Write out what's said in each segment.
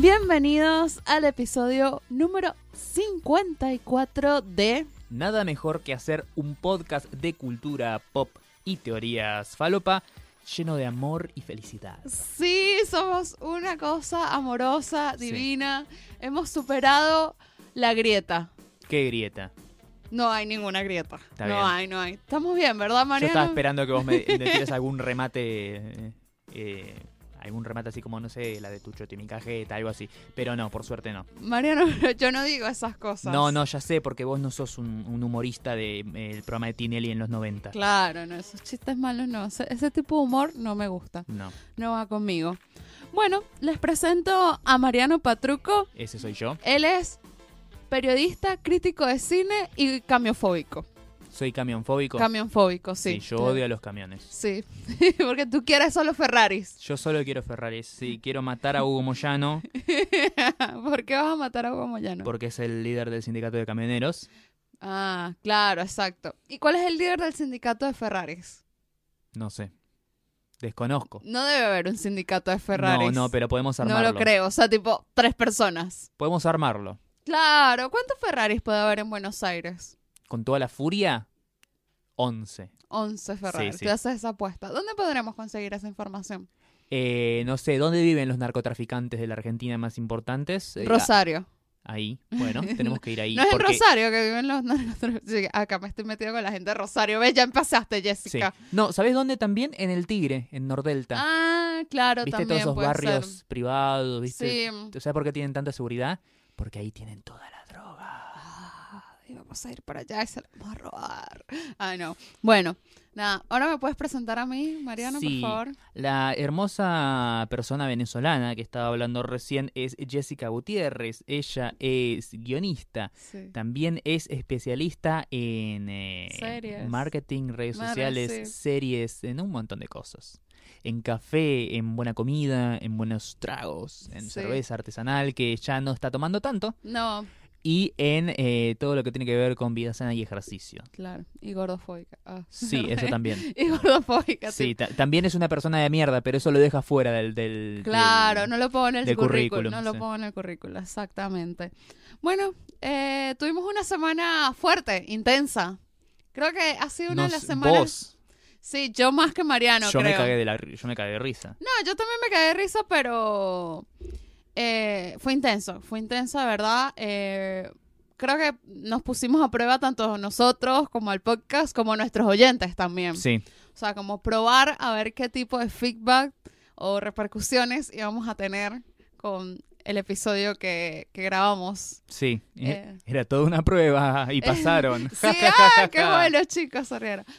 Bienvenidos al episodio número 54 de Nada mejor que hacer un podcast de cultura pop y teorías falopa lleno de amor y felicidad. Sí, somos una cosa amorosa, Sí. divina. Hemos superado la grieta. ¿Qué grieta? No hay ninguna grieta. Está no bien. hay, no hay. Estamos bien, ¿verdad, Yo Mariano? estaba esperando que vos me, me tires algún remate, eh, eh, algún remate así como, no sé, la de tu choti, mi cajeta, algo así. Pero no, por suerte no. Mariano, yo no digo esas cosas. No, no, ya sé, porque vos no sos un, un humorista del programa de Tinelli en los 90. Claro, no, esos chistes malos no. Ese, ese tipo de humor no me gusta. No, No va conmigo. Bueno, les presento a Mariano Patruco. ese soy yo. Él es periodista, crítico de cine y camiofóbico. Soy camionfóbico. Camionfóbico, sí. sí, yo odio a los camiones. Sí, porque tú quieres solo Ferraris. Yo solo quiero Ferraris. Sí, quiero matar a Hugo Moyano ¿Por qué vas a matar a Hugo Moyano? porque es el líder del sindicato de camioneros. Ah, claro, exacto. ¿Y cuál es el líder del sindicato de Ferraris? No sé. Desconozco. No debe haber un sindicato de Ferraris. No, no, pero podemos No armarlo. lo creo, o sea, tipo tres personas. Podemos armarlo. Claro, ¿cuántos Ferraris puede haber en Buenos Aires? Con toda la furia, 11. 11 Ferraris. sí. Tú haces esa apuesta. ¿Dónde podremos conseguir esa información? Eh, no sé, ¿dónde viven los narcotraficantes de la Argentina más importantes? Eh, Rosario. ahí. Bueno, tenemos que ir ahí. no es en Rosario que viven los narcotraficantes. Sí, acá me estoy metido con la gente de Rosario. ¿Ves? Ya empezaste, Sí. Jessica. No, ¿sabes dónde también? En el Tigre, en Nordelta. Ah, claro, ¿Viste también todos esos barrios ser. privados? ¿Viste? Sí. ¿Sabes por qué tienen tanta seguridad? Porque ahí tienen toda la vamos a ir para allá y se la vamos a robar. Ay, no. Bueno, nada. Ahora me puedes presentar a mí, Mariano, Sí. por favor. La hermosa persona venezolana que estaba hablando recién es Jessica Gutiérrez. Ella es guionista. Sí. También es especialista en eh, marketing, redes sociales, sí. series, en un montón de cosas. En café, en buena comida, en buenos tragos, en Sí. cerveza artesanal que ya no está tomando tanto. No, Y en eh, todo lo que tiene que ver con vida sana y ejercicio. claro. Y gordofóbica. Ah. Sí, eso también. y gordofóbica. Sí, ta- también es una persona de mierda, pero eso lo deja fuera del... del Claro, del- no lo pongo en el currículum. No lo sí. pongo en el currículum, exactamente. Bueno, eh, tuvimos una semana fuerte, intensa. Creo que ha sido una de las semanas. Vos, Sí, yo más que Mariano, yo, creo. me cagué de la, yo me cagué de risa. No, yo también me caí de risa, pero eh, fue intenso, fue intenso, de verdad. Eh, creo que nos pusimos a prueba tanto nosotros como el podcast, como nuestros oyentes también. Sí, O sea, como probar a ver qué tipo de feedback o repercusiones íbamos a tener con el episodio que, que grabamos. sí. Eh. Era toda una prueba y pasaron. Sí, ¡ah, qué bueno, chicos!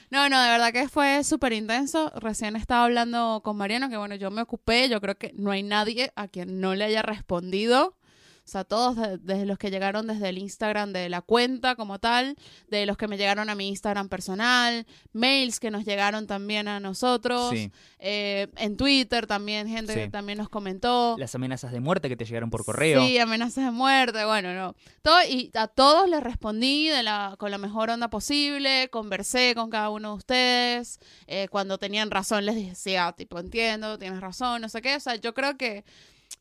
No, no, de verdad que fue súper intenso. Recién estaba hablando con Mariano, que bueno, yo me ocupé. Yo creo que no hay nadie a quien no le haya respondido. O sea, todos de- desde los que llegaron desde el Instagram de la cuenta como tal, de los que me llegaron a mi Instagram personal, mails que nos llegaron también a nosotros, Sí. eh, en Twitter también, gente Sí. que también nos comentó. Las amenazas de muerte que te llegaron por correo. Sí, amenazas de muerte, bueno, no. Todo, y a todos les respondí de la, con la mejor onda posible, conversé con cada uno de ustedes, eh, cuando tenían razón les decía, tipo, entiendo, tienes razón, no sé qué, o sea, yo creo que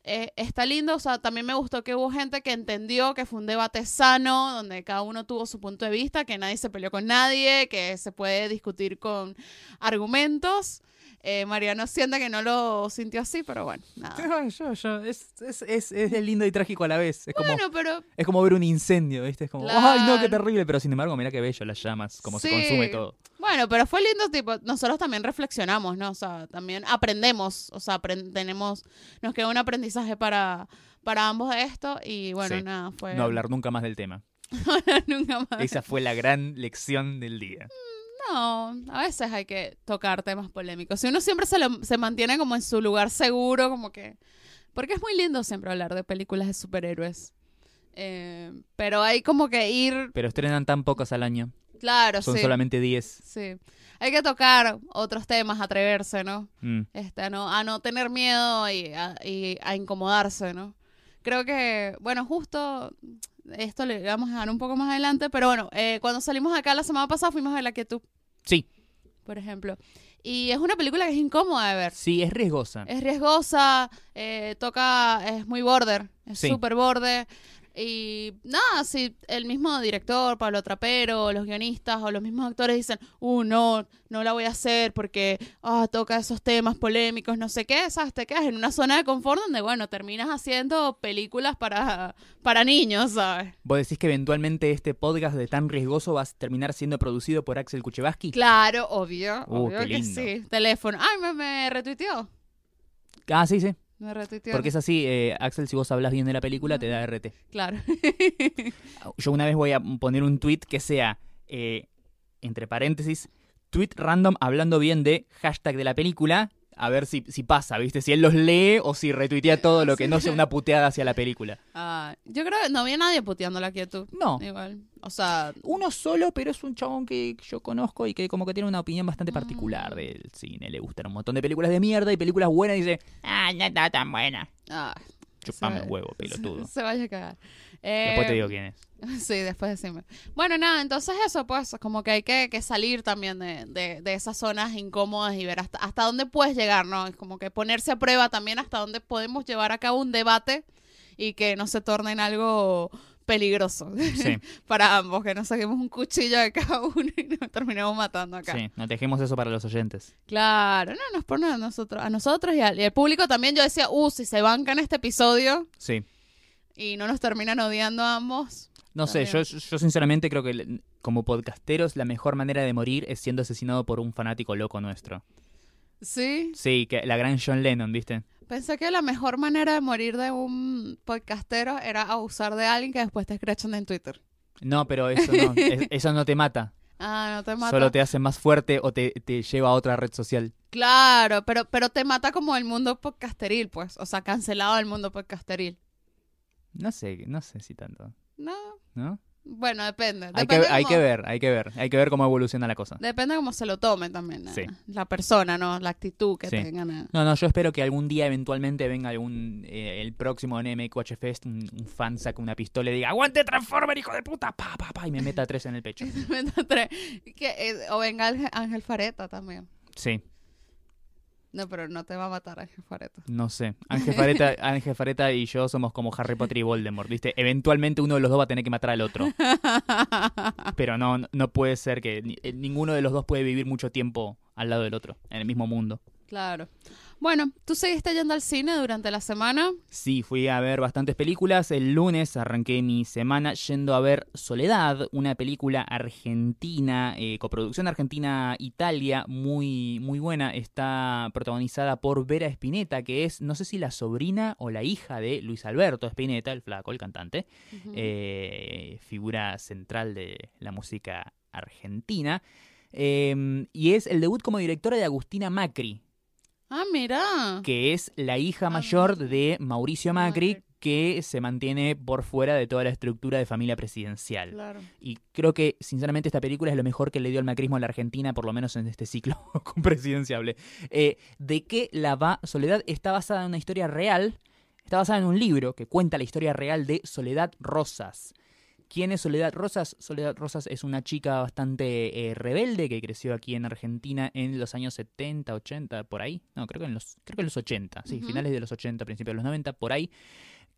eh, está lindo, o sea, también me gustó que hubo gente que entendió que fue un debate sano, donde cada uno tuvo su punto de vista, que nadie se peleó con nadie, que se puede discutir con argumentos. Eh, Mariano siente que no lo sintió así, pero bueno, nada. Ay, yo, yo, es, es, es, es lindo y trágico a la vez. Es como, Bueno, pero es como ver un incendio, ¿viste? Es como, Claro. ay, no, qué terrible. Pero sin embargo, mira qué bello las llamas, como Sí. se consume todo. Bueno, pero fue lindo, tipo, nosotros también reflexionamos, ¿no? O sea, también aprendemos, o sea, apren- tenemos, nos queda un aprendizaje para, para ambos de esto y bueno, Sí. nada, fue... No hablar nunca más del tema. nunca más. Esa fue la gran lección del día. No, a veces hay que tocar temas polémicos. Si uno siempre se, lo- se mantiene como en su lugar seguro, como que... Porque es muy lindo siempre hablar de películas de superhéroes. Eh, pero hay como que ir, Pero estrenan tan pocas al año. claro, Son sí. solamente 10. Sí. Hay que tocar otros temas, atreverse, ¿no? Mm. este, a, no, a no tener miedo y a, y a incomodarse, ¿no? Creo que, bueno, justo esto le vamos a dar un poco más adelante, pero bueno, eh, cuando salimos acá la semana pasada fuimos a la que tú, Sí, por ejemplo. Y es una película que es incómoda de ver. Sí, es riesgosa. Es riesgosa, eh, toca, es muy border, es Sí. súper border. Y nada, si el mismo director, Pablo Trapero, los guionistas o los mismos actores dicen, uh, no, no la voy a hacer porque ah, toca esos temas polémicos, no sé qué, ¿sabes? Te quedas en una zona de confort donde, bueno, terminas haciendo películas para, para niños, ¿sabes? ¿Vos decís que eventualmente este podcast de tan riesgoso va a terminar siendo producido por Axel Kuchevaski? Claro, obvio, Uh, obvio qué que sí. Teléfono. Ay, me, me retuiteó. Ah, sí, sí. Me. Porque es así, eh, Axel, si vos hablas bien de la película, te da RT. Claro. Yo una vez voy a poner un tweet que sea, eh, entre paréntesis, tweet random hablando bien de hashtag de la película, a ver si, si pasa, ¿viste? Si él los lee o si retuitea todo lo que no sea una puteada hacia la película. Ah, yo creo que no había nadie puteando la quietud. No, Igual. O sea, uno solo, pero es un chabón que yo conozco y que como que tiene una opinión bastante particular Mm. del cine. Le gustan un montón de películas de mierda y películas buenas y dice, ah, no está tan buena. ah, Chupame se- el huevo, pelotudo. Se, se vaya a cagar. Después te Eh, digo quién es. Sí, después decime. Bueno, nada, entonces eso, pues, como que hay que, que salir también de, de, de esas zonas incómodas y ver hasta, hasta dónde puedes llegar, ¿no? Es como que ponerse a prueba también hasta dónde podemos llevar a cabo un debate y que no se torne en algo peligroso Sí, para ambos, que no saquemos un cuchillo de cada uno y nos terminemos matando acá. sí, no dejemos eso para los oyentes. Claro, no, no es por nada a nosotros, a nosotros y al, y al público también. Yo decía, uh, si se bancan este episodio Sí. Y no nos terminan odiando a ambos. No sé, yo, yo sinceramente creo que como podcasteros la mejor manera de morir es siendo asesinado por un fanático loco nuestro. Sí, Sí, que la gran John Lennon, ¿viste? pensé que la mejor manera de morir de un podcastero era abusar de alguien que después te escrachan en Twitter. No, pero eso no, es- eso no te mata. Ah, no te mata. Solo te hace más fuerte o te, te lleva a otra red social. Claro, pero, pero te mata como el mundo podcasteril, pues. O sea, cancelado el mundo podcasteril. No sé, no sé si tanto, No, ¿no? bueno, depende. Hay que, hay que ver, hay que ver, hay que ver cómo evoluciona la cosa. Depende cómo se lo tome también. Sí. La persona, ¿no? La actitud que Sí. tengan. No, no, yo espero que algún día eventualmente venga algún, eh, el próximo NMQH Fest, un, un fan saque una pistola y diga, ¡Aguante Transformer, hijo de puta! Pa, pa, pa, y me meta tres en el pecho. Tres. Que, eh, o venga Ángel, Ángel Fareta también. Sí, No, pero no te va a matar Ángel Fareta. no sé. Ángel Fareta, Ángel Fareta y yo somos como Harry Potter y Voldemort, ¿viste? Eventualmente uno de los dos va a tener que matar al otro. Pero no, no puede ser que eh, ninguno de los dos puede vivir mucho tiempo al lado del otro, en el mismo mundo. Claro. Bueno, ¿tú seguiste yendo al cine durante la semana? Sí, fui a ver bastantes películas. El lunes arranqué mi semana yendo a ver Soledad, una película argentina, eh, coproducción argentina-Italia, muy, muy buena. Está protagonizada por Vera Spinetta, que es, no sé si la sobrina o la hija de Luis Alberto Spinetta, el flaco, el cantante, eh, figura central de la música argentina. Eh, y es el debut como directora de Agustina Macri, Ah, mira. que es la hija Ah, mayor de Mauricio Macri, Macri. que se mantiene por fuera de toda la estructura de familia presidencial. Claro. Y creo que, sinceramente, esta película es lo mejor que le dio el macrismo a la Argentina, por lo menos en este ciclo presidenciable. Eh, ¿De qué la va Soledad? Está basada en una historia real, está basada en un libro que cuenta la historia real de Soledad Rosas. ¿Quién es Soledad Rosas? Soledad Rosas es una chica bastante eh, rebelde que creció aquí en Argentina en los años 70, 80, por ahí. No, creo que en los, creo que en los 80, sí, finales de los 80, principios de los 90, por ahí.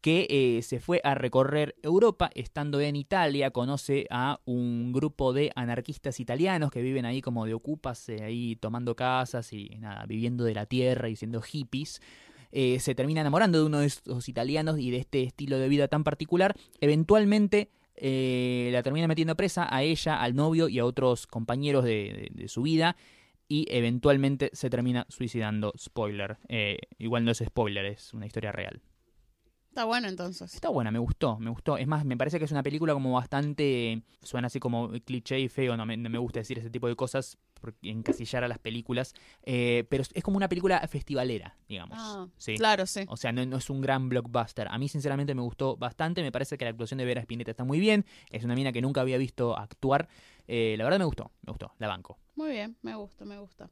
Que eh, se fue a recorrer Europa, estando en Italia, conoce a un grupo de anarquistas italianos que viven ahí como de ocupas, eh, ahí tomando casas y nada, viviendo de la tierra y siendo hippies. Eh, se termina enamorando de uno de estos italianos y de este estilo de vida tan particular. Eventualmente eh, la termina metiendo presa a ella, al novio y a otros compañeros de, su vida. Y eventualmente se termina suicidando. Spoiler. Eh, igual no es spoiler, es una historia real. Está bueno entonces. Está buena, me gustó, me gustó. Es más, me parece que es una película como bastante. Suena así como cliché y feo, no me, no me gusta decir ese tipo de cosas, porque encasillar a las películas. eh, pero es- es como una película festivalera, digamos. Ah, sí. Claro, sí. O sea, no, no es un gran blockbuster. A mí, sinceramente, me gustó bastante. Me parece que la actuación de Vera Spinetta está muy bien. Es una mina que nunca había visto actuar. Eh, la verdad me gustó, me gustó, la banco. Muy bien, me gusta, me gusta.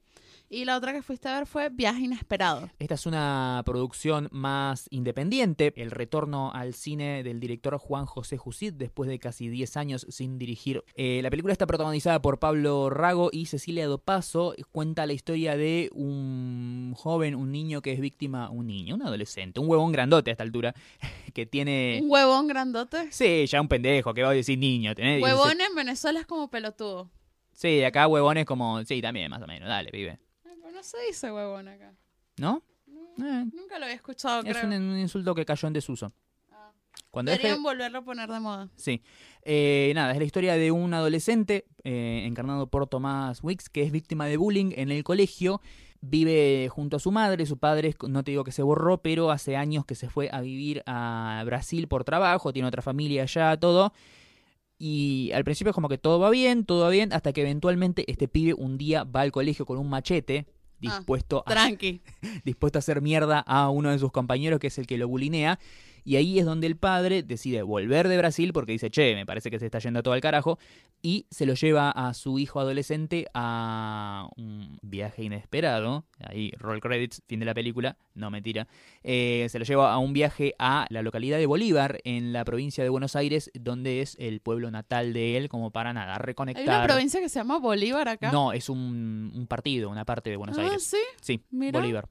Y la otra que fuiste a ver fue Viaje Inesperado. Esta es una producción más independiente, el retorno al cine del director Juan José Jusid después de casi 10 años sin dirigir. Eh, la película está protagonizada por Pablo Rago y Cecilia Dopaso. Cuenta la historia de un joven, un niño que es víctima, un niño, un adolescente, un huevón grandote a esta altura, que tiene... ¿Un huevón grandote? Sí, ya un pendejo, que va a decir niño. tenés 16 Huevón en Venezuela es como pelotudo. Sí, acá huevones como... Sí, también, más o menos. Dale, pibe. No se dice huevón acá. ¿No? No, Eh, Nunca lo había escuchado, es creo. un, un insulto que cayó en desuso. Ah. Cuando Deberían volverlo a poner de moda. Sí. Eh, nada, es la historia de un adolescente eh, encarnado por Tomás Wicks que es víctima de bullying en el colegio. Vive junto a su madre, su padre, es- no te digo que se borró, pero hace años que se fue a vivir a Brasil por trabajo, tiene otra familia allá, todo. Y al principio es como que todo va bien, todo va bien, hasta que eventualmente este pibe un día va al colegio con un machete dispuesto a dispuesto a hacer mierda a uno de sus compañeros, que es el que lo bulinea. Y ahí es donde el padre decide volver de Brasil porque dice, che, me parece que se está yendo todo al carajo. Y se lo lleva a su hijo adolescente a un viaje inesperado. Ahí, roll credits, fin de la película. No, mentira. Eh, se lo lleva a un viaje a la localidad de Bolívar, en la provincia de Buenos Aires, donde es el pueblo natal de él, como para nada, Hay reconectar. una provincia que se llama Bolívar acá. No, es un, un partido, una parte de Buenos ah, Aires. sí. Sí, Mira. Bolívar.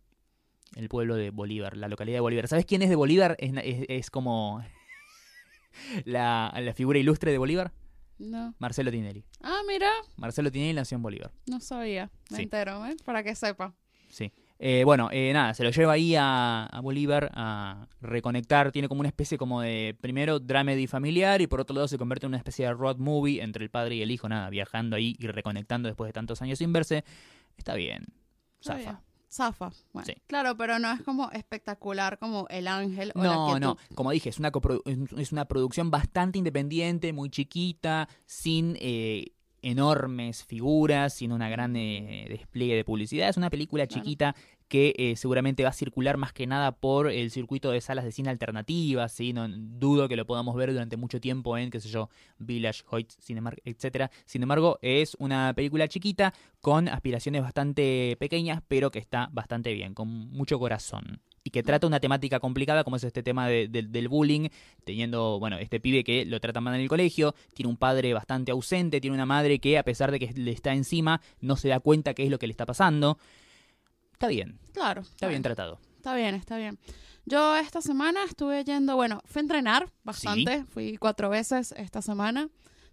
El pueblo de Bolívar, la localidad de Bolívar. ¿Sabes quién es de Bolívar? Es, es- es como la, la figura ilustre de Bolívar. No. Marcelo Tinelli. Ah, mira. Marcelo Tinelli nació en Bolívar. No sabía. Me Sí. entero, ¿eh? Para que sepa. Sí. Eh, bueno, eh, nada, se lo lleva ahí a, a Bolívar a reconectar. Tiene como una especie como de, primero, dramedy familiar y por otro lado se convierte en una especie de road movie entre el padre y el hijo, nada, viajando ahí y reconectando después de tantos años sin verse. Está bien. Zafa. Zafa. Bueno, Sí. Claro, pero no es como espectacular como El Ángel o No, La no, como dije, es una, es una producción bastante independiente, muy chiquita, sin eh, enormes figuras, sin una gran eh, despliegue de publicidad. Es una película Claro. Que eh, seguramente va a circular más que nada por el circuito de salas de cine alternativas, ¿sí? no, dudo que lo podamos ver durante mucho tiempo en, qué sé yo, Village, Hoyt, Cinemark, etc. Sin embargo, es una película chiquita con aspiraciones bastante pequeñas, pero que está bastante bien, con mucho corazón. Y que trata una temática complicada como es este tema de- de- del bullying, teniendo, bueno, este pibe que lo trata mal en el colegio, tiene un padre bastante ausente, tiene una madre que a pesar de que le está encima, no se da cuenta qué es lo que le está pasando. Está bien, Claro. está bien tratado. Está bien, está bien. Yo esta semana estuve yendo, bueno, fui a entrenar bastante, fui cuatro veces esta semana.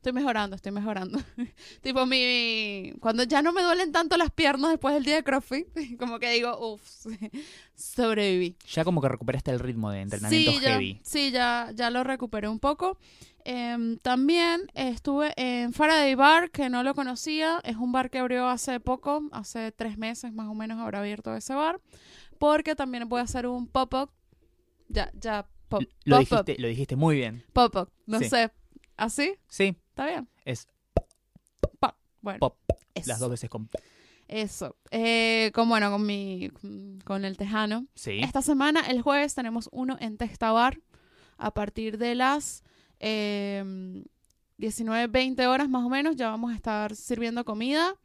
Estoy mejorando, estoy mejorando. tipo mi... Cuando ya no me duelen tanto las piernas después del día de CrossFit, como que digo, uff, sobreviví. Ya como que recuperaste el ritmo de entrenamiento sí, ya, heavy. sí, ya, ya lo recuperé un poco. Em, también estuve en Faraday Bar, que no lo conocía. Es un bar que abrió hace poco, hace tres meses más o menos habrá abierto ese bar. Porque también voy a hacer un pop-up. Ya, ya, pop, Lo pop-up, dijiste, lo dijiste muy bien. pop-up, no Sí. sé. ¿Así? Sí, ¿Está bien? es Pop. Bueno, pop. eso. Las dos veces con Eso. Eh, con, bueno, con mi, con el tejano. Sí. Esta semana, el jueves, tenemos uno en Testabar a partir de las eh, 19, 20 horas más o menos. Ya vamos a estar sirviendo comida.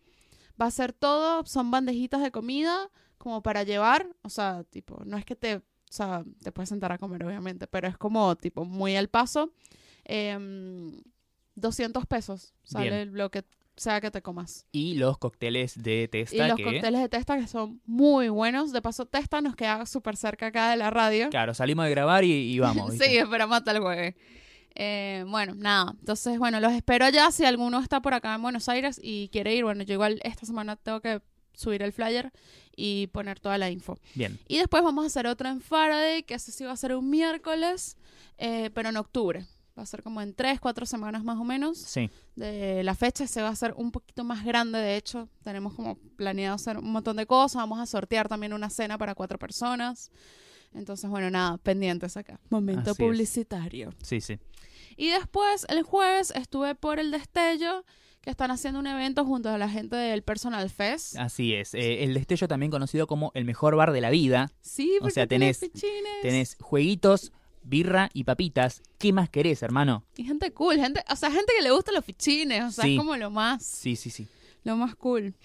Va a ser todo, son bandejitas de comida como para llevar. O sea, tipo, no es que te, o sea, te puedes sentar a comer, obviamente, pero es como, tipo, muy al paso. Em, 200 pesos sale Bien. lo que sea que te comas. Y los cócteles de Y testa los que... cócteles de Testa que son muy buenos. De paso, Testa nos queda súper cerca acá de la radio. Claro, salimos de grabar y, y vamos. sí, esperamos hasta el jueves. Eh, bueno, nada. Entonces, bueno, los espero ya. Si alguno está por acá en Buenos Aires y quiere ir, bueno, yo igual esta semana tengo que subir el flyer y poner toda la info. Bien. Y después vamos a hacer otro en Faraday, que ese sí va a ser un miércoles, eh, pero en octubre. Va a ser como en tres, cuatro semanas más o menos Sí. de la fecha se va a hacer un poquito más grande, de hecho. Tenemos como planeado hacer un montón de cosas. Vamos a sortear también una cena para cuatro personas. Entonces, bueno, nada, pendientes acá. Momento Así es. publicitario. Sí, sí. Y después, el jueves, estuve por el Destello, que están haciendo un evento junto a la gente del Personal Fest. Así es. Eh, el Destello también conocido como el mejor bar de la vida. Sí, o porque sea, tiene tenés-. Tenés jueguitos, birra y papitas. ¿Qué más querés, hermano? Y gente cool, gente, o sea, gente que le gusta los fichines, o sea, Sí. es como lo más, Sí, sí, sí. lo más cool.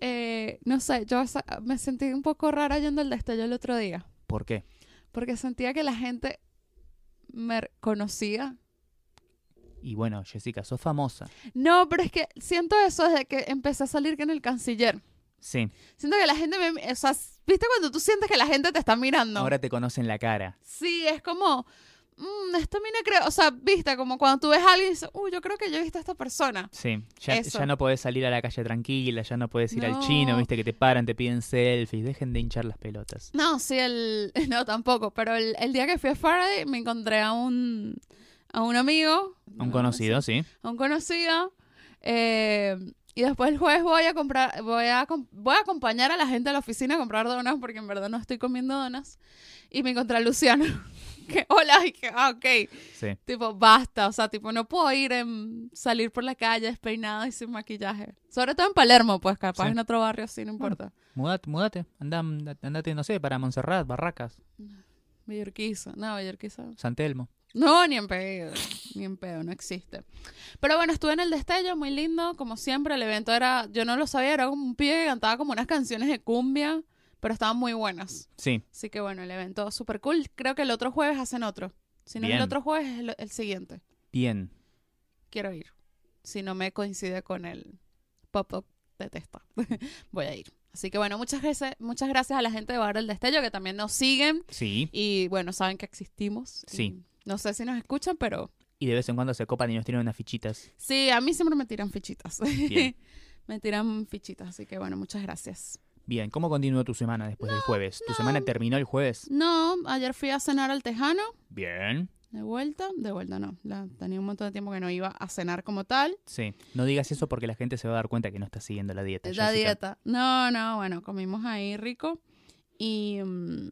Eh, no sé, yo me sentí un poco rara yendo al destello el otro día, ¿Por qué? porque sentía que la gente me conocía. Y bueno, Jessica, sos famosa. No, pero es que siento eso desde que empecé a salir que en el canciller. Sí. Siento que la gente me, o sea, ¿viste cuando tú sientes que la gente te está mirando? Ahora te conocen la cara. Sí, es como, mm, esto a mí no creo, o sea, viste, como cuando tú ves a alguien y dices, uy, yo creo que yo he visto a esta persona. Sí. Ya, ya no podés salir a la calle tranquila, ya no podés ir al No. chino, viste que te paran, te piden selfies. Dejen de hinchar las pelotas. No, sí, el, no, tampoco, pero el, el día que fui a Faraday me encontré a un, a un amigo. Un conocido, sí. A un conocido. eh, y después el jueves voy a comprar, voy a, voy a acompañar a la gente a la oficina a comprar donas porque en verdad no estoy comiendo donas. Y me encontré a Luciano. que, hola, y que, ah, ok. Sí. Tipo, basta, o sea, tipo, no puedo ir en salir por la calle despeinada y sin maquillaje. Sobre todo en Palermo, pues, capaz Sí. en otro barrio sí, no importa. Mudate, mudate. Anda, andate, no sé, para Montserrat, Barracas, Villurquiza, no, Villurquiza. San Telmo. No, ni en pedo, ni en pedo, no existe. Pero bueno, estuve en el destello, muy lindo, como siempre, el evento era, yo no lo sabía, era como un pibe que cantaba como unas canciones de cumbia, pero estaban muy buenas. Sí. Así que bueno, el evento súper cool. Creo que el otro jueves hacen otro. Si no es Bien. el otro jueves, es el, el siguiente. Bien. Quiero ir. Si no me coincide con el pop-up de testa, voy a ir. Así que bueno, muchas gracias, muchas gracias a la gente de Bar El Destello que también nos siguen Sí. y bueno, saben que existimos. Sí. Y no sé si nos escuchan, pero Y de vez en cuando se copan y nos tiran unas fichitas. sí, a mí siempre me tiran fichitas. Bien. me tiran fichitas, así que bueno, muchas gracias. Bien, ¿cómo continuó tu semana después del jueves? ¿Tu semana terminó el jueves? No, ayer fui a cenar al Tejano, Bien. de vuelta, de vuelta no, la- tenía un montón de tiempo que no iba a cenar como tal. Sí. No digas eso porque la gente se va a dar cuenta que no estás siguiendo la dieta. La Jessica. dieta. No, no, bueno, comimos ahí rico. Y mm,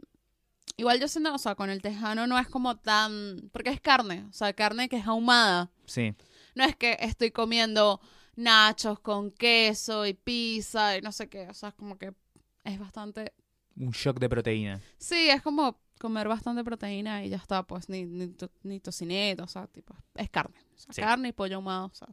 igual yo siento, o sea, con el tejano no es como tan... Porque es carne, o sea, carne que es ahumada. Sí. No es que estoy comiendo nachos con queso y pizza y no sé qué. O sea, es como que es bastante... Un shock de proteína. Sí, es como comer bastante proteína y ya está, pues, ni, ni, to- ni tocineta, o sea, tipo, es carne. O sea, Sí. carne y pollo ahumado, o sea,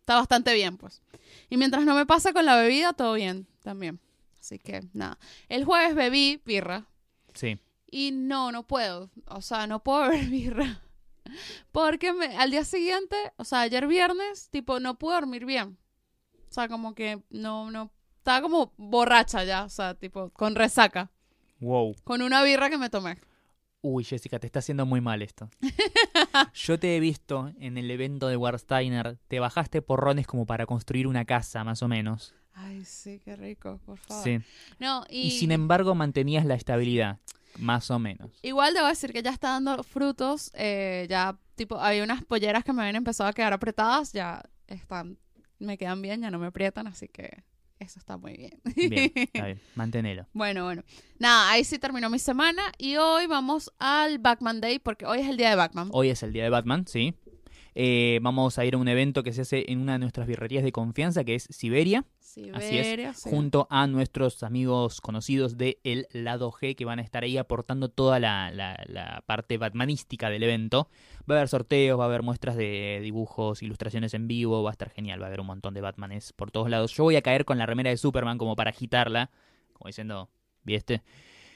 está bastante bien, pues. Y mientras no me pasa con la bebida, todo bien también. Así que, nada. El jueves bebí birra Sí. Y no, no puedo. O sea, no puedo beber birra. Porque me- al día siguiente, o sea, ayer viernes, tipo, no pude dormir bien. O sea, como que no, no, estaba como borracha ya, o sea, tipo, con resaca. Wow. Con una birra que me tomé. Uy, Jessica, te está haciendo muy mal esto. Yo te he visto en el evento de Warsteiner. Te bajaste porrones como para construir una casa, más o menos. Ay, sí, qué rico, por favor. Sí. No, y, Y sin embargo mantenías la estabilidad, más o menos. igual debo decir que ya está dando frutos. eh, ya, tipo, había unas polleras que me habían empezado a quedar apretadas. Ya están, me quedan bien, ya no me aprietan, así que eso está muy bien. Bien, está bien, manténelo. bueno, bueno. Nada, ahí sí terminó mi semana. Y hoy vamos al Batman Day, porque hoy es el día de Batman. Hoy es el día de Batman, sí. Eh, vamos a ir a un evento que se hace en una de nuestras birrerías de confianza, que es Siberia, Siberia, sí. junto a nuestros amigos conocidos de El Lado G, que van a estar ahí aportando toda la, la- la parte batmanística del evento. Va a haber sorteos, va a haber muestras de dibujos, ilustraciones en vivo, va a estar genial, va a haber un montón de Batmanes por todos lados. Yo voy a caer con la remera de Superman como para agitarla, como diciendo, ¿viste?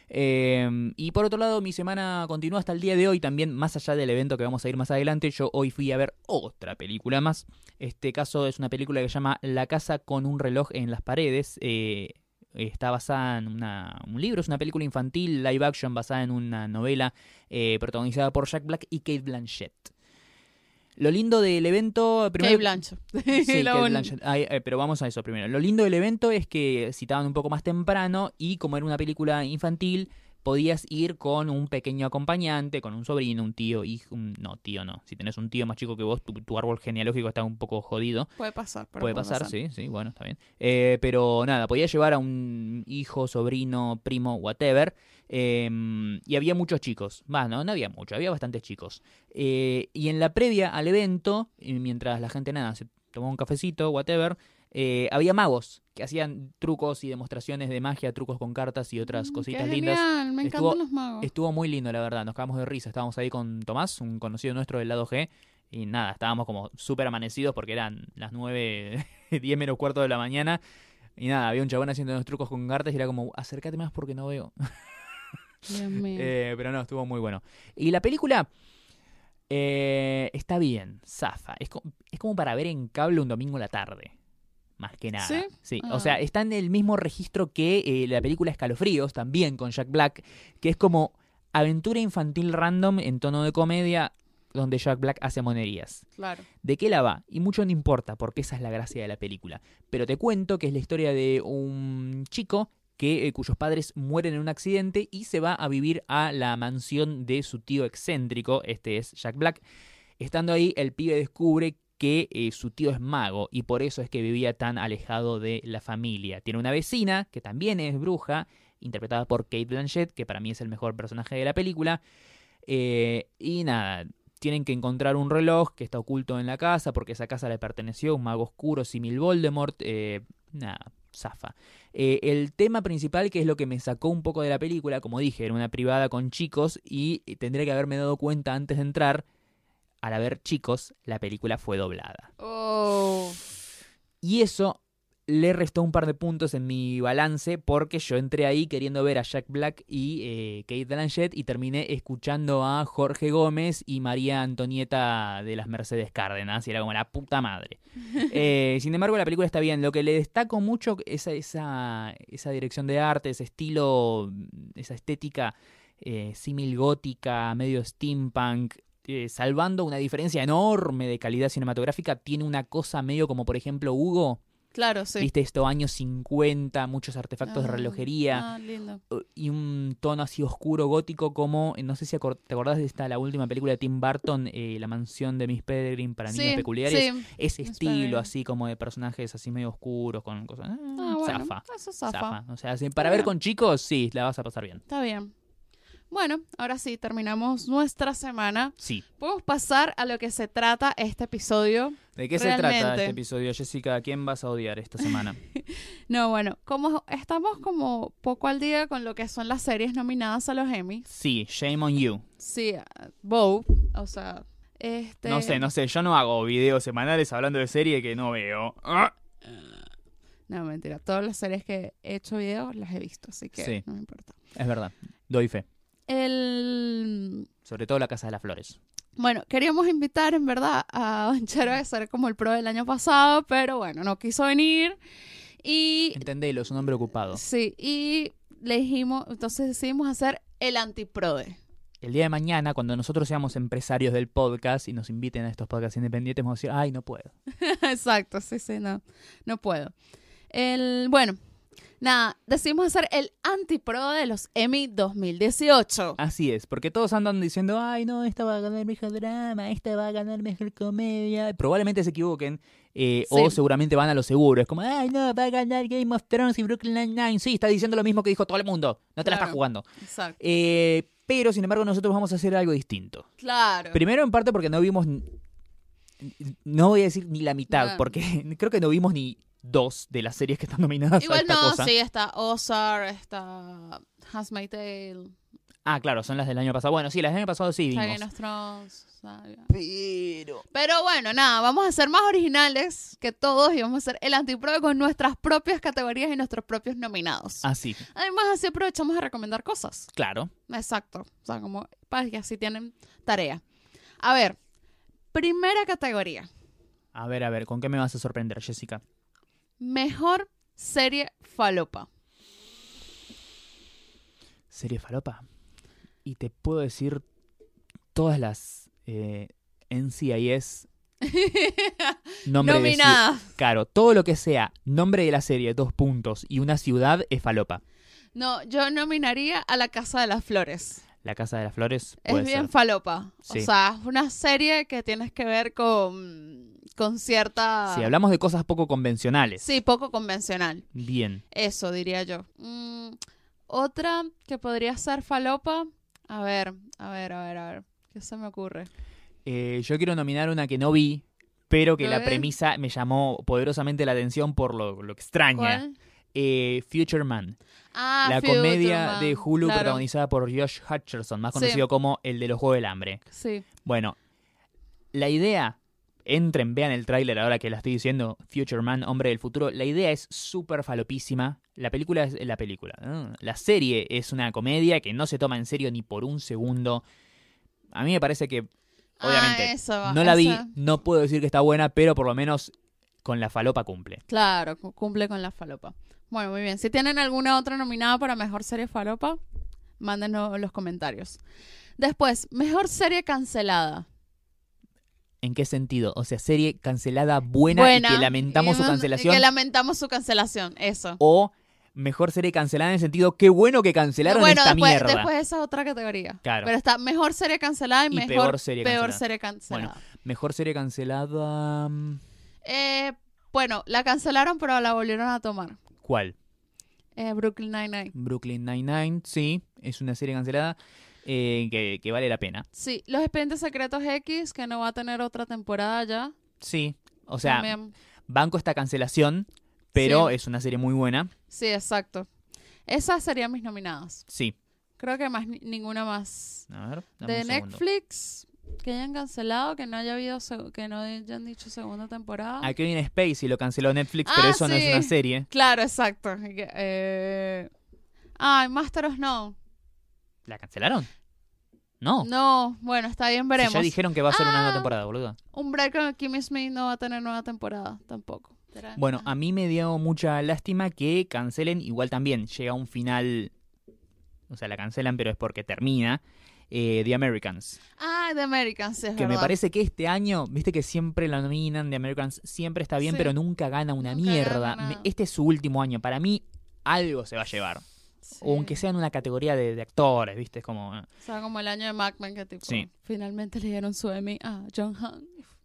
Eh, y por otro lado, mi semana continúa hasta el día de hoy también, más allá del evento que vamos a ir más adelante. Yo hoy fui a ver otra película más. Este caso es una película que se llama La casa con un reloj en las paredes. Eh, está basada en una- un libro, es una película infantil, live action, basada en una novela eh, protagonizada por Jack Black y Kate Blanchett. Lo lindo del evento... Primero, Blanchett. Sí, Blanchett. Ay, eh, pero vamos a eso primero. Lo lindo del evento es que citaban un poco más temprano y como era una película infantil, podías ir con un pequeño acompañante, con un sobrino, un tío, hijo, un- no, tío no. Si tenés un tío más chico que vos, tu, tu árbol genealógico está un poco jodido. Puede pasar. pero puede pasar, sí, sí, bueno, está bien. Eh, pero nada, podías llevar a un hijo, sobrino, primo, whatever. Eh, y había muchos chicos. Más, no, no había mucho, había bastantes chicos. Eh, y en la previa al evento, mientras la gente nada, se tomó un cafecito, whatever, eh, había magos que hacían trucos y demostraciones de magia, trucos con cartas y otras Mm, cositas qué lindas. Me Estuvo- los magos. Estuvo muy lindo, la verdad. Nos cagamos de risa. Estábamos ahí con Tomás, un conocido nuestro del lado G. Y nada, estábamos como súper amanecidos porque eran las 9, 10 menos cuarto de la mañana. Y nada, había un chabón haciendo unos trucos con cartas y era como, acércate más porque no veo. Eh, pero no, estuvo muy bueno. Y la película eh, está bien, zafa. Es, co- es como para ver en cable un domingo a la tarde. Más que nada. ¿Sí? O Ah. sea, está en el mismo registro que eh, la película Escalofríos, también con Jack Black, que es como aventura infantil random en tono de comedia donde Jack Black hace monerías. Claro. ¿De qué la va? Y mucho no importa, porque esa es la gracia de la película. Pero te cuento que es la historia de un chico eh, cuyos padres mueren en un accidente y se va a vivir a la mansión de su tío excéntrico, este es Jack Black. Estando ahí, el pibe descubre que eh, su tío es mago y por eso es que vivía tan alejado de la familia. Tiene una vecina que también es bruja, interpretada por Kate Blanchett, que para mí es el mejor personaje de la película. Eh, y nada, tienen que encontrar un reloj que está oculto en la casa porque esa casa le perteneció a un mago oscuro simil Voldemort. Nada, zafa. Eh, el tema principal, que es lo que me sacó un poco de la película, como dije, era una privada con chicos y tendría que haberme dado cuenta antes de entrar. Al haber chicos, la película fue doblada. Oh. Y eso le restó un par de puntos en mi balance porque yo entré ahí queriendo ver a Jack Black y eh, Kate Blanchett y terminé escuchando a Jorge Gómez y María Antonieta de las Mercedes Cárdenas y era como la puta madre. Eh, sin embargo, la película está bien. Lo que le destaco mucho es esa, esa, dirección de arte, ese estilo, esa estética eh, símil gótica, medio steampunk. eh, salvando una diferencia enorme de calidad cinematográfica, tiene una cosa medio como, por ejemplo, Hugo, Claro, sí. Viste estos años 50, muchos artefactos de Ah, relojería Ah, lindo. y un tono así oscuro gótico como, eh, no sé si acor- te acordás de esta, la última película de Tim Burton, eh, La mansión de Miss Peregrine para niños peculiares. sí. Ese estilo así como de personajes así medio oscuros con cosas. ah, Ah, bueno. zafa, Eso zafa. zafa. O sea, para ver con chicos, sí, la vas a pasar bien. Está bien. Bueno, ahora sí, terminamos nuestra semana. Sí. Podemos pasar a lo que se trata este episodio. ¿De qué se trata este episodio, Jessica? ¿A quién vas a odiar esta semana? No, bueno, como estamos como poco al día con lo que son las series nominadas a los Emmy. sí, Shame on You. Sí, uh, o sea, este... No sé, no sé, yo no hago videos semanales hablando de serie que no veo. Ah. No, mentira. Todas las series que he hecho videos las he visto, así que Sí. no me importa. Es verdad, doy fe. El... Sobre todo la Casa de las Flores. Bueno, queríamos invitar en verdad a Don Chero a ser como el pro del año pasado, pero bueno, no quiso venir. Y Entendelo, es un hombre ocupado. sí, y le dijimos, entonces decidimos hacer el antiprode. El día de mañana, cuando nosotros seamos empresarios del podcast y nos inviten a estos podcasts independientes, vamos a decir, ay, no puedo. Exacto, sí, sí, no, no puedo. El, bueno, nada, decidimos hacer el antipro de los Emmy 2018. Así es, porque todos andan diciendo, ay, no, esta va a ganar mejor drama, esta va a ganar mejor comedia. Probablemente se equivoquen, eh, o seguramente van a lo seguro. Es como, ay, no, va a ganar Game of Thrones y Brooklyn Nine-Nine. Sí, está diciendo lo mismo que dijo todo el mundo. No te la estás jugando. Exacto. Eh, pero, sin embargo, nosotros vamos a hacer algo distinto. Claro. Primero, en parte, porque no vimos. No voy a decir ni la mitad, No. porque creo que no vimos ni dos de las series que están nominadas a Igual esta no, cosa. sí, está Ozark, está Has My Tale, Ah, claro, son las del año pasado. Bueno, sí, las del año pasado sí vimos. Of Thrones. saga. Pero. Pero bueno, nada, vamos a ser más originales que todos y vamos a hacer el antipro con nuestras propias categorías y nuestros propios nominados. Así, Además, así aprovechamos de recomendar cosas. claro. Exacto. O sea, como para que así tienen tarea. A ver, primera categoría. A ver, a ver, ¿con qué me vas a sorprender, Jessica? Mejor serie falopa. Serie falopa. Y te puedo decir todas las eh, NCIS. Nombre de ci- Nominada. Claro, todo lo que sea nombre de la serie, dos puntos, y una ciudad es falopa. No, yo nominaría a La Casa de las Flores. La Casa de las Flores Es bien ser. falopa. Sí. O sea, es una serie que tienes que ver con, con cierta... Si hablamos de cosas poco convencionales. Sí, poco convencional. Bien. Eso diría yo. Mm, otra que podría ser falopa. A ver, a ver, a ver, a ver. ¿Qué se me ocurre? Eh, yo quiero nominar una que no vi, pero que ¿Lo la ves? premisa me llamó poderosamente la atención por lo, lo extraña. ¿Cuál? Eh, Future Man, Ah, la Future comedia Man, de Hulu claro. protagonizada por Josh Hutcherson, más Sí. conocido como el de los Juegos del Hambre. Sí. Bueno, la idea, entren, vean el tráiler ahora que la estoy diciendo, Future Man, Hombre del Futuro, la idea es súper falopísima. La película es la película. La serie es una comedia que no se toma en serio ni por un segundo. A mí me parece que, obviamente, Ah, eso, no la vi, no puedo decir que está buena, pero por lo menos con la falopa cumple. Claro, cu- cumple con la falopa. Bueno, muy bien. Si tienen alguna otra nominada para mejor serie falopa, mándenos los comentarios. Después, mejor serie cancelada. ¿En qué sentido? O sea, serie cancelada buena, Buena. y que lamentamos su cancelación. que lamentamos su cancelación, eso. O mejor serie cancelada en el sentido, qué bueno que cancelaron bueno, esta después, mierda. después esa es otra categoría. Claro. Pero está mejor serie cancelada y, Y mejor peor serie peor cancelada. serie cancelada. Mejor serie cancelada. mm, Eh, bueno, la cancelaron, pero la volvieron a tomar. ¿Cuál? Eh, Brooklyn Nine-Nine. Brooklyn Nine-Nine, sí, es una serie cancelada eh, que, que vale la pena. Sí, Los Expedientes Secretos X, que no va a tener otra temporada ya. Sí, o sea, También. banco esta cancelación, pero Sí. es una serie muy buena. Sí, exacto. Esas serían mis nominadas. Sí. Creo que más ni- ninguna más. A ver, dame De un. Netflix, que hayan cancelado, que no haya habido, que no hayan dicho segunda temporada. A Kevin Spacey lo canceló Netflix, pero Ah, eso no es una serie. Claro, exacto. Eh... Ay, Master of No. ¿La cancelaron? No. No, bueno, está bien, Si veremos. ya dijeron que va a ser una nueva Ah. temporada, boludo. Un break con Kimmy Smith no va a tener nueva temporada tampoco. ¿Será? Bueno, a mí me dio mucha lástima que cancelen, igual también llega un final, o sea, la cancelan, pero es porque termina, eh, The Americans. Ah, The Americans, es Que me parece que este año, viste que siempre la nominan, The Americans siempre está bien, Sí. pero nunca gana una Nunca mierda. gana. Este es su último año, para mí algo se va a llevar. Sí. O aunque sea en una categoría de, de actores, viste, es como... O sea, como el año de Macman, que tipo, Sí. finalmente le dieron su Emmy a John Hamm.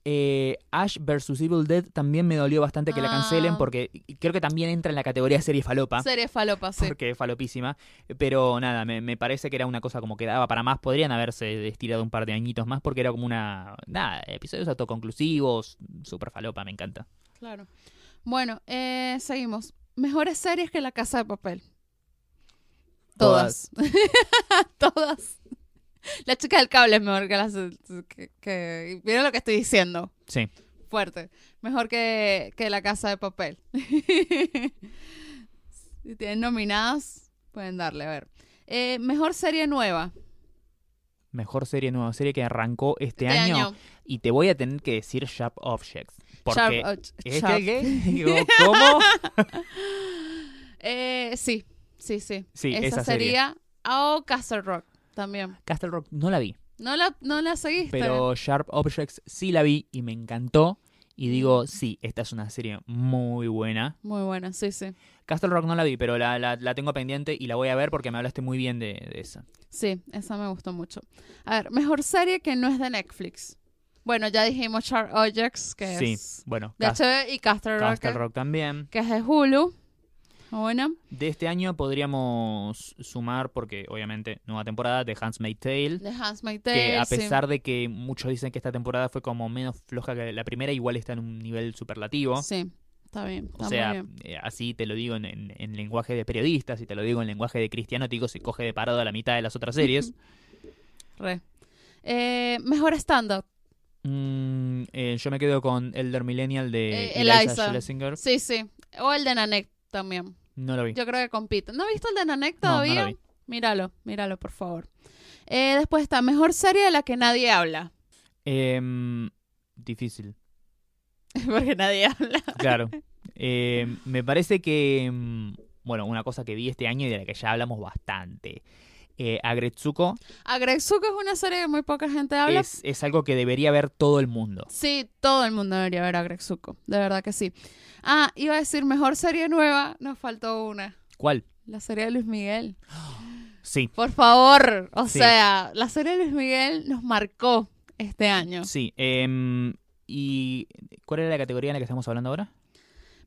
Eh, Ash vs. Evil Dead también me dolió bastante que la cancelen Ah. porque creo que también entra en la categoría serie falopa. Serie falopa, sí. porque es falopísima. Pero nada, me, me parece que era una cosa como que daba para más. Podrían haberse estirado un par de añitos más porque era como una. Nada, episodios autoconclusivos. Super falopa, me encanta. Claro. Bueno, eh, seguimos. Mejores series que La Casa de Papel. Todas. Todas. La chica del cable es mejor que las... Que, que- ¿Vieron lo que estoy diciendo? Sí. Fuerte. Mejor que, que La Casa de Papel. si tienen nominadas, pueden darle, a ver. Eh, mejor serie nueva. Mejor serie nueva, serie que arrancó este, Este año, año. Y te voy a tener que decir Sharp Objects. Porque. Sharp. Digo, ¿Cómo? Eh, sí, sí, sí. Sí, esa, esa serie. sería. O Castle Rock también. Castle Rock no la vi. No la, no la seguiste. Pero Sharp Objects sí la vi y me encantó. Y digo, sí, esta es una serie muy buena. Muy buena, sí, sí. Castle Rock no la vi, pero la, la, la tengo pendiente y la voy a ver porque me hablaste muy bien de, de esa. Sí, esa me gustó mucho. A ver, mejor serie que no es de Netflix. Bueno, ya dijimos Sharp Objects, que Sí, es bueno, de Cas- HBO, y Castle Rock, Castle Rock también. que es de Hulu. Bueno, De este año podríamos sumar, porque obviamente nueva temporada de Handmaid's Tale, de Handmaid's Tale. que a sí. pesar de que muchos dicen que esta temporada fue como menos floja que la primera, igual está en un nivel superlativo. Sí, está bien. Está O sea, bien. eh, así te lo digo en, en- en lenguaje de periodistas y te lo digo en lenguaje de cristiano, te digo, se coge de parado a la mitad de las otras series. Re. Eh, mejor stand-up. Mm, eh, yo me quedo con Elder Millennial de Eliza Eliza. Schlesinger. Sí, sí. O el de Nanek también. No lo vi. Yo creo que compiten. ¿No has visto el de Nanek No, no todavía? lo vi. Míralo, míralo, por favor. Eh, después está Mejor serie de la que nadie habla. Em, difícil, Porque nadie habla. claro. Em, me parece que, mm, bueno, una cosa que vi este año y de la que ya hablamos bastante. Eh, Agretsuko Agretsuko es una serie que muy poca gente habla. es, es algo que debería ver todo el mundo. Sí, todo el mundo debería ver Agretsuko. De verdad que sí. Ah, iba a decir Mejor serie nueva. Nos faltó una. ¿Cuál? La serie de Luis Miguel. Sí, Por favor. O Sí. sea, la serie de Luis Miguel nos marcó este año. sí. em, ¿Y cuál era la categoría en la que estamos hablando ahora?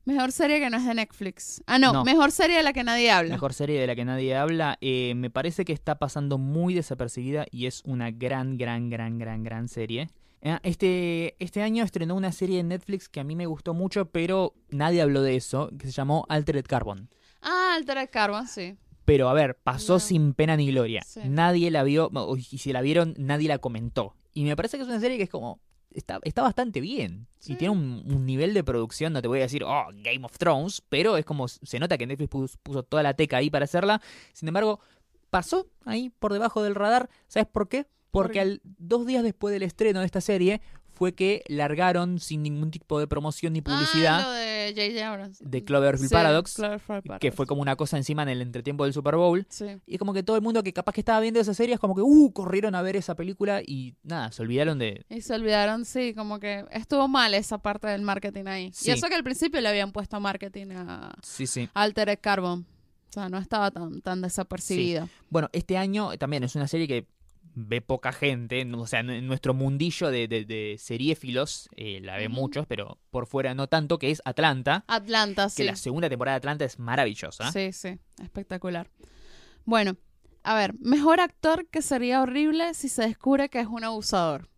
Mejor serie que no es de Netflix. Ah, no, No. mejor serie de la que nadie habla. Mejor serie de la que nadie habla. eh, me parece que está pasando muy desapercibida y es una gran, gran, gran, gran, gran serie. Eh, Este, este año estrenó una serie en Netflix que a mí me gustó mucho, pero nadie habló de eso, que se llamó Altered Carbon. Ah, Altered Carbon, sí. Pero a ver, pasó No. sin pena ni gloria. Sí. Nadie la vio, y si la vieron, nadie la comentó. Y me parece que es una serie que es como. Está, está bastante bien. Sí. Y tiene un, un nivel de producción, no te voy a decir, oh, Game of Thrones, pero es como. Se nota que Netflix puso, puso toda la teca ahí para hacerla. Sin embargo, pasó ahí por debajo del radar. ¿Sabes por qué? ¿Por Porque al- dos días después del estreno de esta serie fue que largaron sin ningún tipo de promoción ni publicidad. Ah, lo de J.J. Abrams. de Cloverfield Sí, Paradox, Cloverfield que Paradox. fue como una cosa encima en el entretiempo del Super Bowl. Sí. Y como que todo el mundo que capaz que estaba viendo esa serie es como que, uh, corrieron a ver esa película y nada, se olvidaron de... Y se olvidaron, sí, como que estuvo mal esa parte del marketing ahí. Sí. Y eso que al principio le habían puesto marketing a Sí, sí. Altered Carbon. O sea, no estaba tan, tan desapercibida. Bueno, este año también es una serie que ve poca gente, o sea, en nuestro mundillo de, de, de seriéfilos eh, la ve muchos, pero por fuera no tanto, que es Atlanta, Atlanta, que sí. la segunda temporada de Atlanta es maravillosa. Sí, sí, espectacular. Bueno, a ver, mejor actor que sería horrible si se descubre que es un abusador.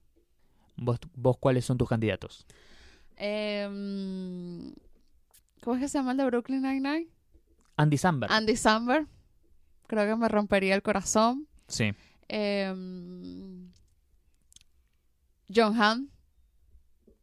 ¿Vos, ¿Vos cuáles son tus candidatos? Em, ¿Cómo es que se llama el de Brooklyn Nine-Nine? Andy Samberg. Andy Samberg. Creo que me rompería el corazón. sí. Em, John Hamm.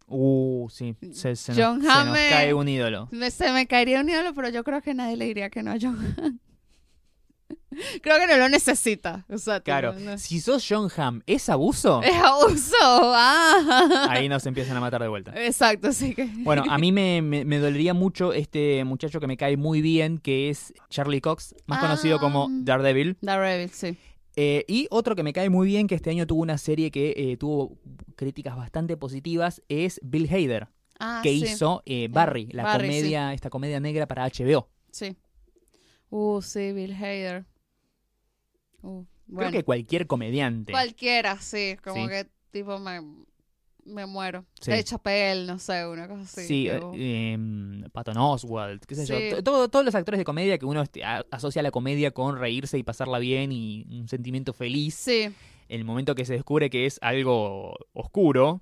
Uh, sí. Se, se nos, John se nos Hamm, eh. cae un ídolo. Me- se me caería un ídolo, pero yo creo que nadie le diría que no a John Hamm. creo que no lo necesita. O sea, Claro, no- si sos John Hamm, ¿es abuso? Es abuso. Ah. Ahí nos empiezan a matar de vuelta. Exacto, así que. Bueno, a mí me, me- me dolería mucho este muchacho que me cae muy bien, que es Charlie Cox, más Ah. conocido como Daredevil. Daredevil, sí. Eh, y otro que me cae muy bien, que este año tuvo una serie que eh, tuvo críticas bastante positivas, es Bill Hader, Ah, que sí. hizo eh, Barry, la Barry, sí. comedia, esta comedia negra para HBO. Sí. Uh, sí, Bill Hader. Uh, bueno. Creo que cualquier comediante. Cualquiera, sí. Como Sí. que, tipo, me, me muero. Sí. De Chapel, no sé, una cosa así. Sí, que, eh, em, Patton Oswalt, qué sé Sí. yo. To- todo- todos los actores de comedia que uno este, a- asocia la comedia con reírse y pasarla bien y un sentimiento feliz. sí. El momento que se descubre que es algo oscuro,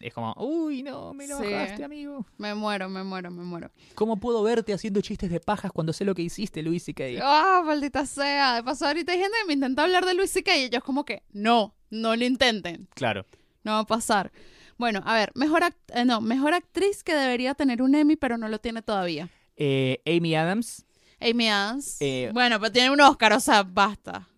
es como, uy, no, me lo Sí. bajaste, amigo. Me muero, me muero, me muero. ¿Cómo puedo verte haciendo chistes de pajas cuando sé lo que hiciste, Luis C.K.? Ah, maldita sea. De paso, ahorita hay gente que me intenta hablar de Luis C.K. y ellos como que, no, no lo intenten. Claro. No va a pasar. Bueno, a ver, mejor, act- eh, no, mejor actriz que debería tener un Emmy, pero no lo tiene todavía. Eh, Amy Adams, Amy Adams. Eh, bueno, pero tiene un Oscar, o sea, basta.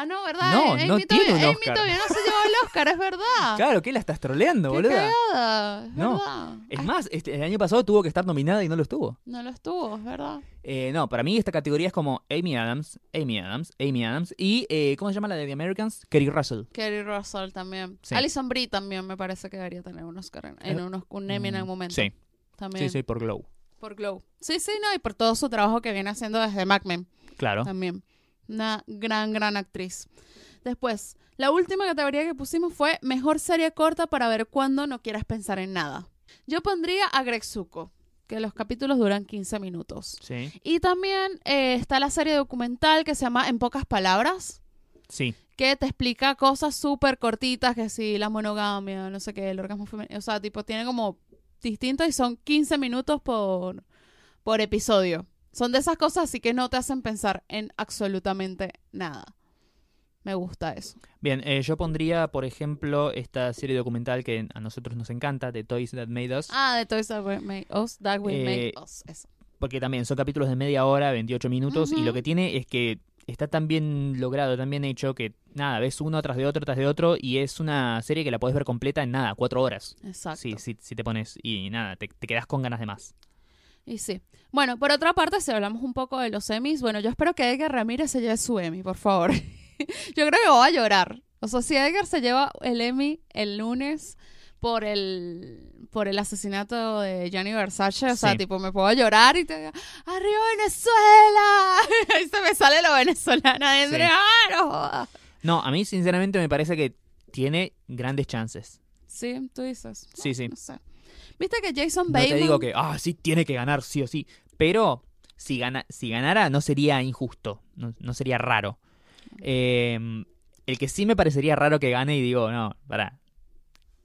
Ah, no, ¿verdad? No, Amy no tiene un Amy Oscar. todavía no se llevó el Oscar, es verdad. claro, ¿qué la estás troleando, cagada, es No, verdad. Es Ay, más, este, el año pasado tuvo que estar nominada y no lo estuvo. No lo estuvo, es verdad. Eh, no, para mí esta categoría es como Amy Adams, Amy Adams, Amy Adams y, eh, ¿cómo se llama la de The Americans? Kerry Russell. Kerry Russell también. Sí. Alison Brie también me parece que debería tener un Oscar en, en Eh, unos, un Emmy en Mm, algún momento. Sí, También. sí, sí, por Glow. Por Glow. Sí, sí, no, y por todo su trabajo que viene haciendo desde Mad Men. Claro. También. Una gran, gran actriz. Después, la última categoría que pusimos fue Mejor serie corta para ver cuando no quieras pensar en nada. Yo pondría a Greg Zuko, que los capítulos duran 15 minutos. Sí, Y también eh, está la serie documental que se llama En pocas palabras, sí. que te explica cosas súper cortitas, que si la monogamia, no sé qué, el orgasmo femenino, o sea, tipo, tiene como distintos y son 15 minutos por, por episodio. Son de esas cosas así que no te hacen pensar en absolutamente nada. Me gusta eso. Bien, eh, yo pondría, por ejemplo, esta serie documental que a nosotros nos encanta, The Toys That Made Us, Ah, de Toys That Make Us, That Will Eh, Make Us. Eso. porque también son capítulos de media hora, 28 minutos, y lo que tiene es que está tan bien logrado, tan bien hecho, que nada, ves uno tras de otro, tras de otro, y es una serie que la podés ver completa en nada, cuatro horas. Exacto. Sí, sí, si te pones, y nada, te, te quedas con ganas de más. Y sí. Bueno, por otra parte, si hablamos un poco de los Emmys, bueno, yo espero que Edgar Ramírez se lleve su Emmy, por favor. yo creo que voy a llorar. O sea, si Edgar se lleva el Emmy el lunes por el por el asesinato de Gianni Versace, o sea, tipo, me puedo llorar y te digo, ¡Arriba Venezuela! y se me sale lo venezolana dentro. Sí. ¡Ah, no a mí sinceramente me parece que tiene grandes chances. Sí, tú dices. Sí, sí. No sé. ¿Viste que Jason No Bateman... te digo que, ah, sí, tiene que ganar, sí o sí. Pero si, gana, si ganara no sería injusto, no, no sería raro. Eh, el que sí me parecería raro que gane y digo, no, pará.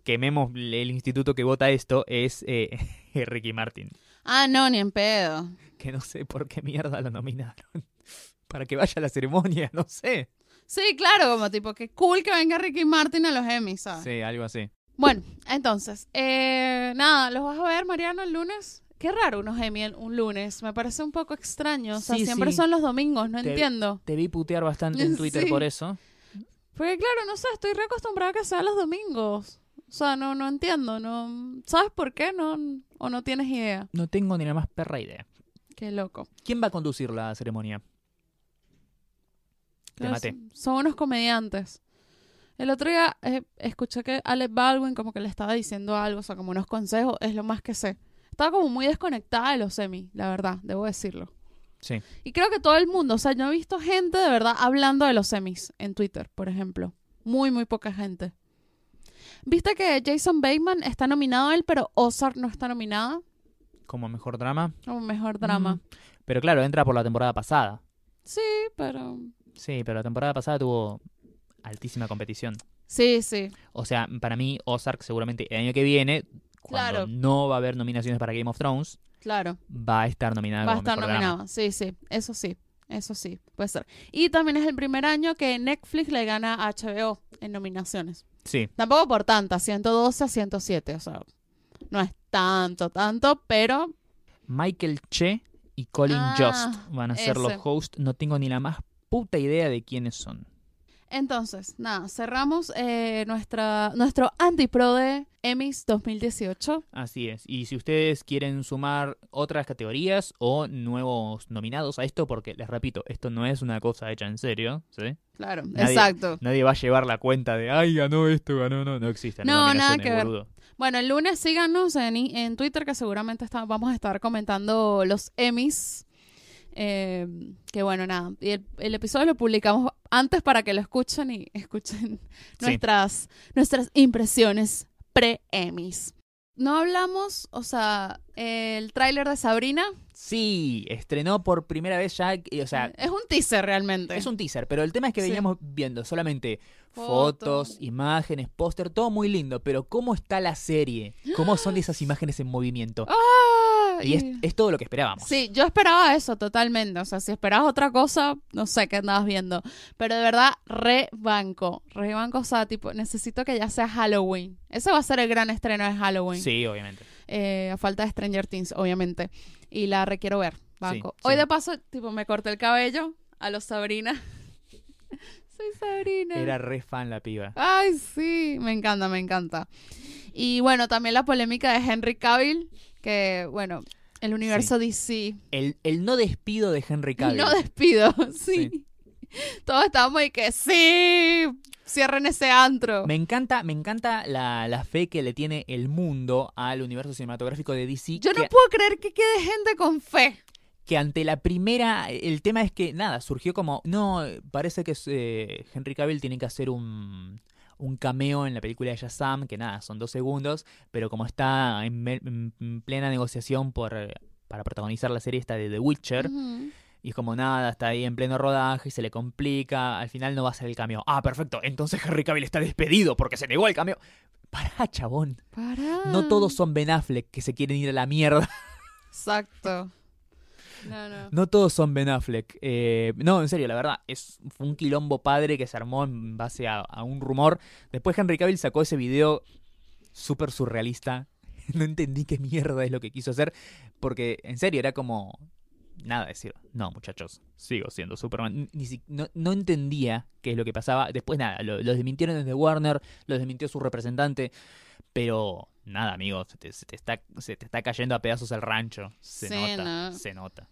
quememos el instituto que vota esto, es eh, Ricky Martin. Ah, no, ni en pedo. Que no sé por qué mierda lo nominaron. Para que vaya a la ceremonia, no sé. Sí, claro, como tipo, qué cool que venga Ricky Martin a los Emmys, ¿sabes? Sí, algo así. Bueno, entonces, eh, nada, ¿los vas a ver, Mariano, el lunes? Qué raro unos Emmy un lunes, me parece un poco extraño. O sea, Sí, siempre sí. son los domingos, no Te- entiendo. Te vi putear bastante en Twitter Sí. por eso. Porque claro, no sé, estoy reacostumbrada a que sea los domingos. O sea, no, no entiendo, no... ¿Sabes por qué? No, ¿O no tienes idea? No tengo ni la más perra idea. Qué loco. ¿Quién va a conducir la ceremonia? Te maté. Son unos comediantes. El otro día eh, escuché que Alec Baldwin como que le estaba diciendo algo, o sea, como unos consejos, es lo más que sé. Estaba como muy desconectada de los semi, la verdad, debo decirlo. Sí. Y creo que todo el mundo, o sea, yo he visto gente de verdad hablando de los semis en Twitter, por ejemplo. Muy, muy poca gente. ¿Viste que Jason Bateman está nominado a él, pero Ozark no está nominada? Como mejor drama. Como mejor drama. Mm. Pero claro, entra por la temporada pasada. Sí, pero... Sí, pero la temporada pasada tuvo altísima competición. Sí, sí. O sea, para mí, Ozark seguramente el año que viene, cuando Claro. no va a haber nominaciones para Game of Thrones, Claro. va a estar nominada Va a estar nominado. Sí, sí. Eso sí. Eso sí. Puede ser. Y también es el primer año que Netflix le gana a HBO en nominaciones. Sí, Tampoco por tantas. 112 a 107. O sea, no es tanto, tanto, pero Michael Che y Colin Ah, Jost van a ser los hosts. No tengo ni la más puta idea de quiénes son. Entonces, nada, cerramos eh, nuestra, nuestro antipro de Emmys 2018. Así es. Y si ustedes quieren sumar otras categorías o nuevos nominados a esto, porque les repito, esto no es una cosa hecha en serio, ¿sí? Claro, Nadie- exacto. Nadie va a llevar la cuenta de, ay, ganó esto, ganó, no, no existen No, nada que ver. boludo. Bueno, el lunes síganos en, Twitter que seguramente está- vamos a estar comentando los Emmys. Eh, que bueno, nada. Y el, el episodio lo publicamos antes para que lo escuchen y escuchen Sí. nuestras, nuestras impresiones pre-Emmys. No hablamos, o sea, el tráiler de Sabrina. Sí, estrenó por primera vez ya, y, o sea, es un teaser realmente. es un teaser, pero el tema es que Sí. veníamos viendo solamente Fotos. fotos, imágenes, póster, todo muy lindo, pero ¿cómo está la serie? ¿Cómo son esas imágenes en movimiento? Ah, Y es, es todo lo que esperábamos. Sí, yo esperaba eso totalmente. O sea, si esperabas otra cosa, no sé qué andabas viendo. Pero de verdad, re banco. Re banco, o sea, tipo, necesito que ya sea Halloween. Ese va a ser el gran estreno de Halloween. Sí, obviamente. Eh, a falta de Stranger Things, obviamente. Y la requiero ver, banco. Sí, Hoy sí. de paso, tipo, me corté el cabello a los Sabrina. Soy Sabrina. Era re fan la piba. Ay, sí, me encanta, me encanta. Y bueno, también la polémica de Henry Cavill, que bueno, el universo DC El, el no despido de Henry Cavill. no despido, sí. Todos estábamos y que sí, cierren ese antro. Me encanta, me encanta la, la fe que le tiene el mundo al universo cinematográfico de DC. Yo no puedo creer que quede gente con fe. que ante la primera, el tema es que nada, surgió como, no, parece que eh, Henry Cavill tiene que hacer un, un cameo en la película de Shazam, que nada, son dos segundos, pero como está en, plena negociación por para protagonizar la serie esta de The Witcher, y es como nada, está ahí en pleno rodaje y se le complica, al final no va a ser el cameo. Ah, perfecto, entonces Henry Cavill está despedido porque se negó el cameo. Pará, chabón. Pará. No todos son Ben Affleck que se quieren ir a la mierda. Exacto. No, no. Todos son Ben Affleck. Eh, no, en serio, la verdad, es fue un quilombo padre que se armó en base a, un rumor. Después Henry Cavill sacó ese video súper surrealista. No entendí qué mierda es lo que quiso hacer. Porque, en serio, era como... Nada, decir, no muchachos, sigo siendo Superman. Ni si- no, no entendía qué es lo que pasaba. Después nada, lo, desmintieron desde Warner, lo desmintió su representante. Pero nada, amigo, se te, se te está, se te está cayendo a pedazos el rancho. Se Sí, nota, no. se nota.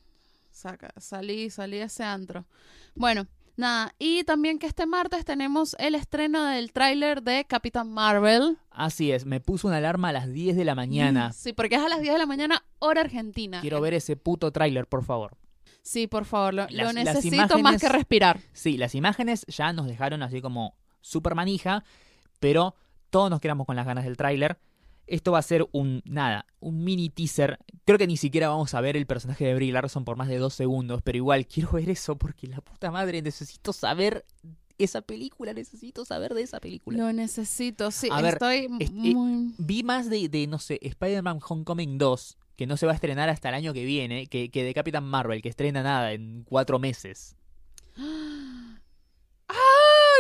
Saca, salí, salí de ese antro. Bueno, nada. Y también que este martes tenemos el estreno del tráiler de Capitán Marvel. Así es, me puso una alarma a las 10 de la mañana. Sí, porque es a las 10 de la mañana, hora argentina. Quiero ver ese puto tráiler, por favor. Sí, por favor, lo, las necesito imágenes- más que respirar. Sí, las imágenes ya nos dejaron así como super manija, pero todos nos quedamos con las ganas del tráiler. Esto va a ser un, nada, un mini teaser. Creo que ni siquiera vamos a ver el personaje de Brie Larson por más de dos segundos, pero igual quiero ver eso porque la puta madre necesito saber esa película, necesito saber de esa película. Lo necesito, sí, A ver, estoy es- eh, muy... Vi más de, de, no sé, Spider-Man Homecoming 2, que no se va a estrenar hasta el año que viene, que, que de Capitán Marvel, que estrena nada en cuatro meses.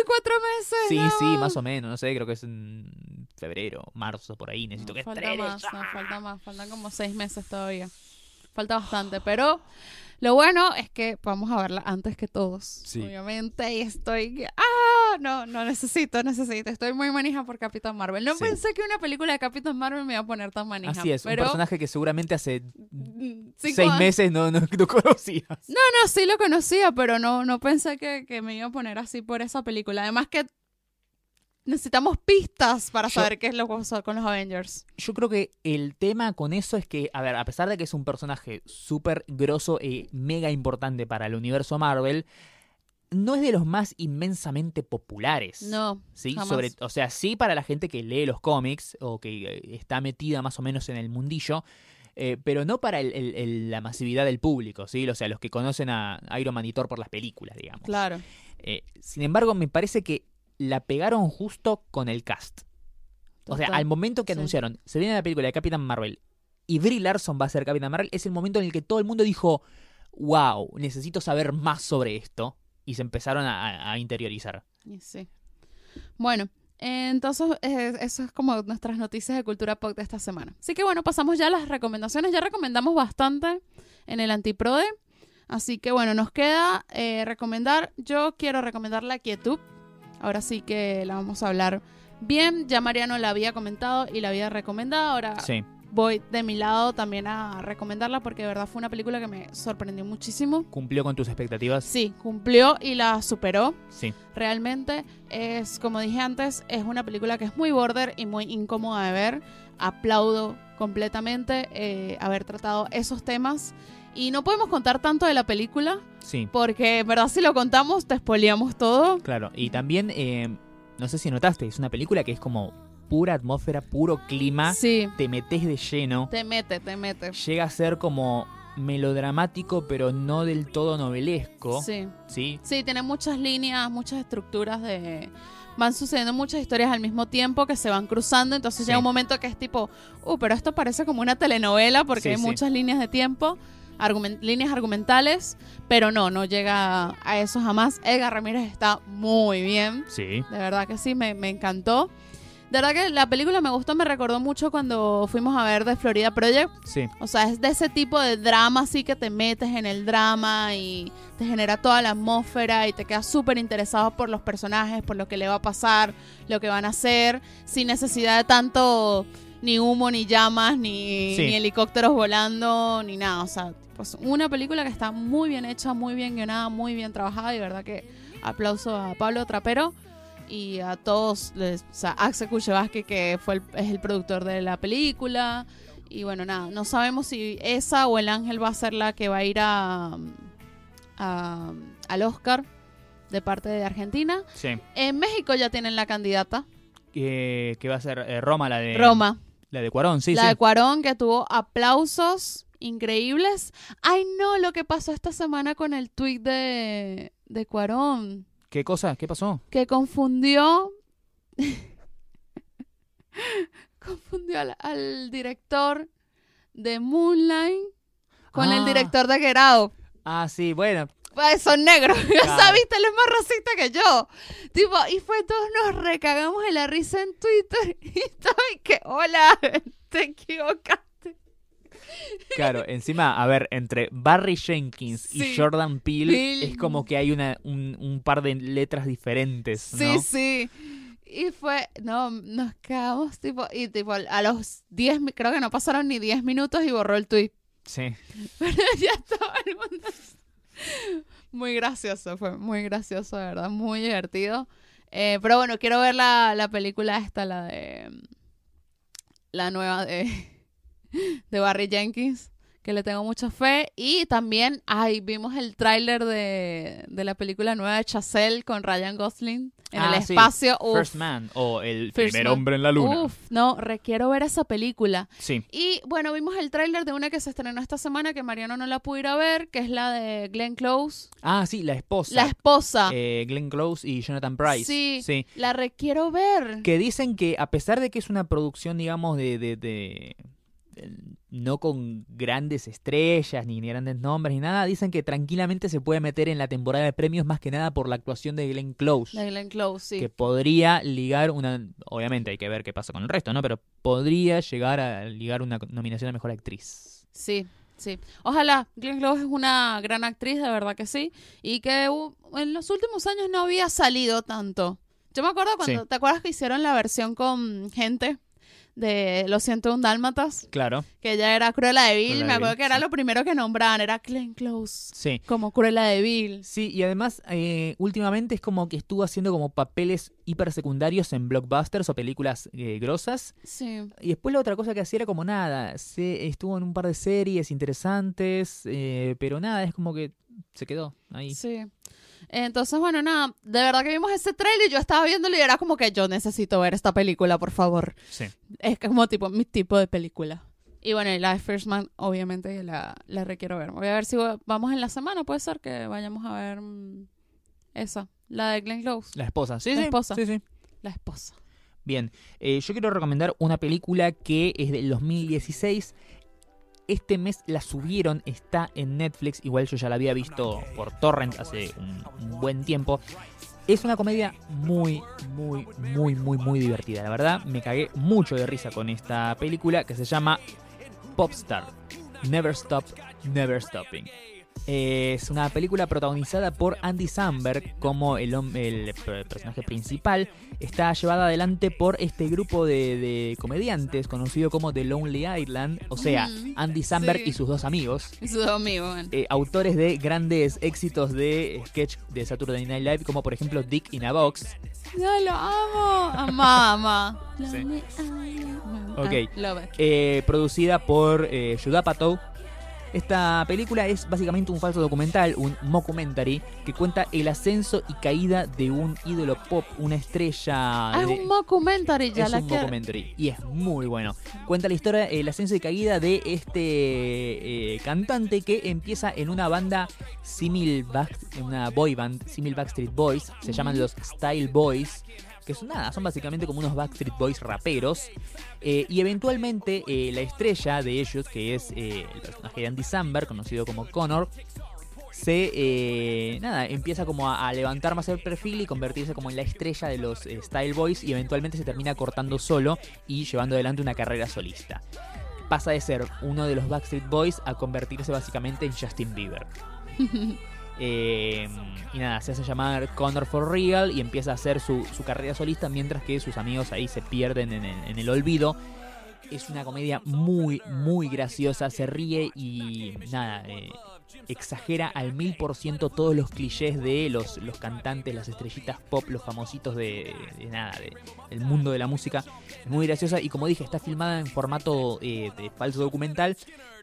¡Ay, cuatro meses! Sí, sí, más o menos, no sé, creo que es en febrero, marzo, por ahí, necesito No, que falta más, no, falta más, faltan como seis meses todavía. Falta bastante, pero lo bueno es que vamos a verla antes que todos, Sí. obviamente, y estoy, ah, no, no necesito, necesito, estoy muy manija por Capitán Marvel. No Sí. pensé que una película de Capitán Marvel me iba a poner tan manija. Así es, pero un personaje que seguramente hace mm, seis años- meses no, no, no conocías. No, no, sí lo conocía, pero no, no pensé que, que me iba a poner así por esa película. Además que necesitamos pistas para Yo- saber qué es lo que pasó con los Avengers. Yo creo que el tema con eso es que, a ver, a pesar de que es un personaje súper grosso y mega importante para el universo Marvel, no es de los más inmensamente populares. No, ¿sí? jamás. Sobre, o sea, sí para la gente que lee los cómics o que eh, está metida más o menos en el mundillo, eh, pero no para el- el- el- la masividad del público, ¿sí? O sea, los que conocen a Iron Man y Thor por las películas, digamos. claro. Eh, sin embargo, me parece que la pegaron justo con el cast. O sea, al momento que Sí. anunciaron, se viene la película de Capitán Marvel y Brie Larson va a ser Capitán Marvel, es el momento en el que todo el mundo dijo, wow, necesito saber más sobre esto. Y se empezaron a, interiorizar. Sí. Bueno, entonces eh, eso es como nuestras noticias de cultura pop de esta semana. Así que bueno, pasamos ya a las recomendaciones. Ya recomendamos bastante en el Antiprode. Así que bueno, nos queda eh, recomendar. Yo quiero recomendar la quietud. Ahora sí que la vamos a hablar bien. Ya Mariano la había comentado y la había recomendado. Ahora Sí, voy de mi lado también a recomendarla porque de verdad fue una película que me sorprendió muchísimo. cumplió con tus expectativas. Sí, cumplió y la superó. Sí, Realmente es, como dije antes, es una película que es muy border y muy incómoda de ver. Aplaudo completamente eh, haber tratado esos temas. Y no podemos contar tanto de la película, sí, porque en verdad si lo contamos te spoileamos todo. claro. Y también, eh, no sé si notaste, es una película que es como pura atmósfera, puro clima. Sí, Te metes de lleno. te mete, te mete. Llega a ser como melodramático, pero no del todo novelesco. Sí. ¿sí? Sí, tiene muchas líneas, muchas estructuras de... Van sucediendo muchas historias al mismo tiempo que se van cruzando, entonces Sí. llega un momento que es tipo, uh, pero esto parece como una telenovela porque Sí, hay sí. muchas líneas de tiempo, argumen- líneas argumentales, pero no, no llega a eso jamás. Edgar Ramírez está muy bien, Sí. de verdad que sí, me, me encantó. De verdad que la película me gustó, me recordó mucho cuando fuimos a ver The Florida Project. Sí. O sea, es de ese tipo de drama así que te metes en el drama y te genera toda la atmósfera y te quedas súper interesado por los personajes, por lo que le va a pasar, lo que van a hacer, sin necesidad de tanto ni humo, ni llamas, ni, Sí. ni helicópteros volando, ni nada. O sea, pues una película que está muy bien hecha, muy bien guionada, muy bien trabajada y de verdad que aplauso a Pablo Trapero y a todos, les, o sea, Axel Kuchevaski, que fue el- es el productor de la película. Y bueno, nada, no sabemos si esa o el ángel va a ser la que va a ir a, a- al Oscar de parte de Argentina. Sí. En México ya tienen la candidata, Que, que va a ser eh, Roma, la de. Roma, La de Cuarón, sí, la sí. de Cuarón, que tuvo aplausos increíbles. Ay, no, lo que pasó esta semana con el tweet de, de Cuarón. ¿Qué cosa? ¿Qué pasó? que confundió confundió al, al director de Moonlight con el Ah. director de Get Out. Ah, sí, bueno. Pues son negros. Sea, Claro. él es más racista que yo. Tipo, y fue todos nos recagamos en la risa en Twitter. Y estoy que, hola, te equivocaste. Claro, encima, a ver, entre Barry Jenkins Sí. y Jordan Peele Peele. es como que hay una, un, un par de letras diferentes, Sí, ¿no? sí. Y fue, no, nos quedamos tipo, y tipo, a los 10, mi- creo que no pasaron ni 10 minutos y borró el tweet. Sí. Pero ya todo el mundo. Muy gracioso, fue muy gracioso, de verdad, muy divertido. Eh, pero bueno, quiero ver la, la película esta, la de. La nueva de. De Barry Jenkins. que le tengo mucha fe. Y también, ay, vimos el tráiler de, de la película nueva de Chazelle con Ryan Gosling en Ah, el sí. espacio. Uf, First Man o El First primer Man. hombre en la luna. uf, no, requiero ver esa película. Sí. Y bueno, vimos el tráiler de una que se estrenó esta semana que Mariano no la pudo ir a ver, que es la de Glenn Close, Ah, sí, la esposa. la esposa. Eh, Glenn Close y Jonathan Price. Sí. sí. La requiero ver. Que dicen que a pesar de que es una producción, digamos, de, de- de- de- no con grandes estrellas ni grandes nombres ni nada, dicen que tranquilamente se puede meter en la temporada de premios más que nada por la actuación de Glenn Close. De Glenn Close, sí. Que podría ligar una. Obviamente hay que ver qué pasa con el resto, ¿no? Pero podría llegar a ligar una nominación a mejor actriz. Sí, sí. Ojalá. Glenn Close es una gran actriz, de verdad que sí. Y que uh, en los últimos años no había salido tanto. Yo me acuerdo cuando, Sí. ¿te acuerdas que hicieron la versión con gente de Lo siento, un dálmatas? Claro, Que ella era Cruella de Vil. Me acuerdo que era sí. lo primero que nombraban, era Glenn Close. sí. Como Cruella de Vil. Sí, y además eh, últimamente es como que estuvo haciendo como papeles hiper secundarios en blockbusters o películas eh, grosas. Sí. Y después la otra cosa que hacía era como nada. Se, estuvo en un par de series interesantes, eh, pero nada, es como que se quedó ahí. Sí. Entonces, bueno, nada, de verdad que vimos ese trailer y yo estaba viéndolo y era como que yo necesito ver esta película, por favor. Sí. Es como tipo mi tipo de película. Y bueno, y la de First Man, obviamente la, la requiero ver. Voy a ver si va- vamos en la semana, puede ser que vayamos a ver mm, esa, la de Glenn Close, La esposa. Sí, La sí. esposa. Sí, sí. la esposa. Bien, eh, yo quiero recomendar una película que es del 2016. Este mes la subieron, está en Netflix. Igual yo ya la había visto por Torrent hace un, un buen tiempo. Es una comedia muy, muy, muy, muy, muy divertida. La verdad, me cagué mucho de risa con esta película que se llama Popstar. Never Stop, Never Stopping. Es una película protagonizada por Andy Samberg como el, el per- personaje principal. Está llevada adelante por este grupo de, de comediantes conocido como The Lonely Island, o sea, Andy Samberg sí. y sus dos amigos. Y sus amigos. bueno. eh, autores de grandes éxitos de sketch de Saturday Night Live, como por ejemplo Dick in a Box. Yo lo amo. Amama. Sí. Lonely Island. Ok. It. eh, producida por eh, Judd Apatow. Esta película es básicamente un falso documental, un mockumentary, que cuenta el ascenso y caída de un ídolo pop, una estrella. Ah, es un mockumentary, ya es la un quiero. documentary y es muy bueno. Cuenta la historia, el ascenso y caída de este eh, cantante que empieza en una banda simil, Back- una boy band, simil Backstreet Boys, se llaman los Style Boys, que son nada, son básicamente como unos Backstreet Boys raperos. eh, y eventualmente eh, la estrella de ellos, que es eh, el personaje de Andy Samberg, conocido como Connor, se nada empieza como a, a levantar más el perfil y convertirse como en la estrella de los Style Boys y eventualmente se termina cortando solo y llevando adelante una carrera solista. Pasa de ser uno de los Backstreet Boys a convertirse básicamente en Justin Bieber. Eh, y nada, se hace llamar Connor for Real y empieza a hacer su, su carrera solista mientras que sus amigos ahí se pierden en el, en el olvido. Es una comedia muy, muy graciosa, se ríe y nada, eh, exagera al mil por ciento todos los clichés de los, los cantantes, las estrellitas pop, los famositos de, de nada, de- del mundo de la música. Es muy graciosa y como dije, está filmada en formato eh, de falso documental.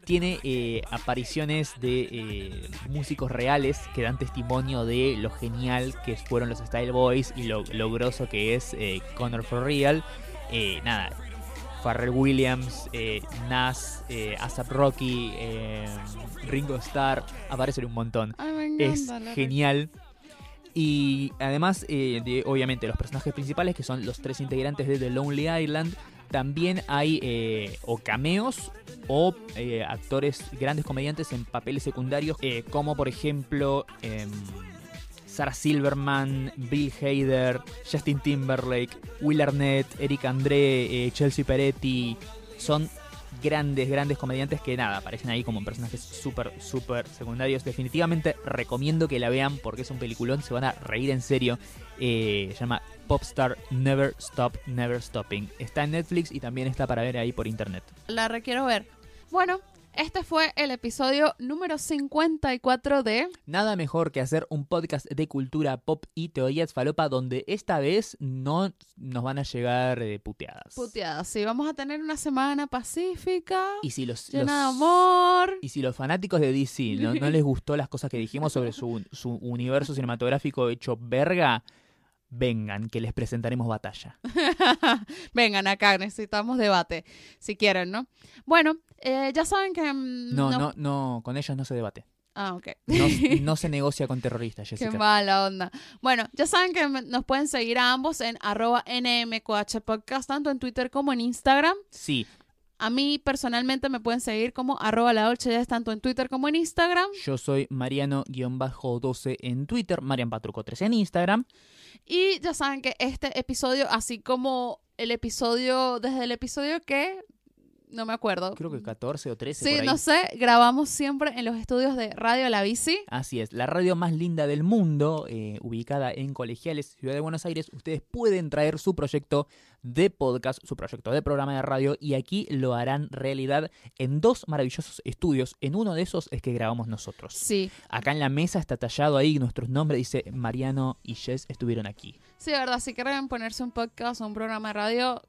Tiene eh, apariciones de eh, músicos reales que dan testimonio de lo genial que fueron los Style Boys y lo, lo grosso que es eh, Connor for Real. Eh, nada, Pharrell Williams, Nas, ASAP Rocky, eh, Ringo Starr, aparecen un montón. Es genial. Y además, de, obviamente, los personajes principales, que son los tres integrantes de The Lonely Island, también hay eh, o cameos o eh, actores, grandes comediantes en papeles secundarios, eh, como por ejemplo em, Sarah Silverman, Bill Hader, Justin Timberlake, Will Arnett, Eric André, Chelsea Peretti. Son grandes, grandes comediantes que nada, aparecen ahí como personajes súper, súper secundarios. Definitivamente recomiendo que la vean porque es un peliculón, se van a reír en serio. Eh, se llama Popstar Never Stop, Never Stopping. Está en Netflix y también está para ver ahí por internet. La requiero ver. Bueno, Este fue el episodio número 54 de... Nada mejor que hacer un podcast de cultura pop y teorías falopa donde esta vez no nos van a llegar eh, puteadas. Puteadas. Sí, vamos a tener una semana pacífica, Y si los, llena de amor. Y si los fanáticos de DC no, no les gustó las cosas que dijimos sobre su, su universo cinematográfico hecho verga, vengan, que les presentaremos batalla. Vengan acá, necesitamos debate, si quieren, ¿no? Bueno, eh, ya saben que... mm, No, no, no, con ellos no se debate. Ah, ok. No, no se negocia con terroristas, Qué Jessica. mala onda. Bueno, ya saben que nos pueden seguir a ambos en arroba NMQH Podcast, tanto en Twitter como en Instagram. Sí, A mí personalmente me pueden seguir como arroba la Dolce Jazz, tanto en Twitter como en Instagram. yo soy Mariano-12 en Twitter, Marian Patruco 13 en Instagram. Y ya saben que este episodio, así como el episodio, desde el episodio que, no me acuerdo. Creo que 14 o 13 Sí, por ahí. no sé, grabamos siempre en los estudios de Radio La Bici. Así es, la radio más linda del mundo, eh, ubicada en Colegiales, Ciudad de Buenos Aires. Ustedes pueden traer su proyecto de podcast, su proyecto de programa de radio, y aquí lo harán realidad en dos maravillosos estudios. En uno de esos es que grabamos nosotros. Sí, Acá en la mesa está tallado ahí nuestros nombres, dice Mariano y Jess estuvieron aquí. sí, de verdad, si quieren ponerse un podcast o un programa de radio,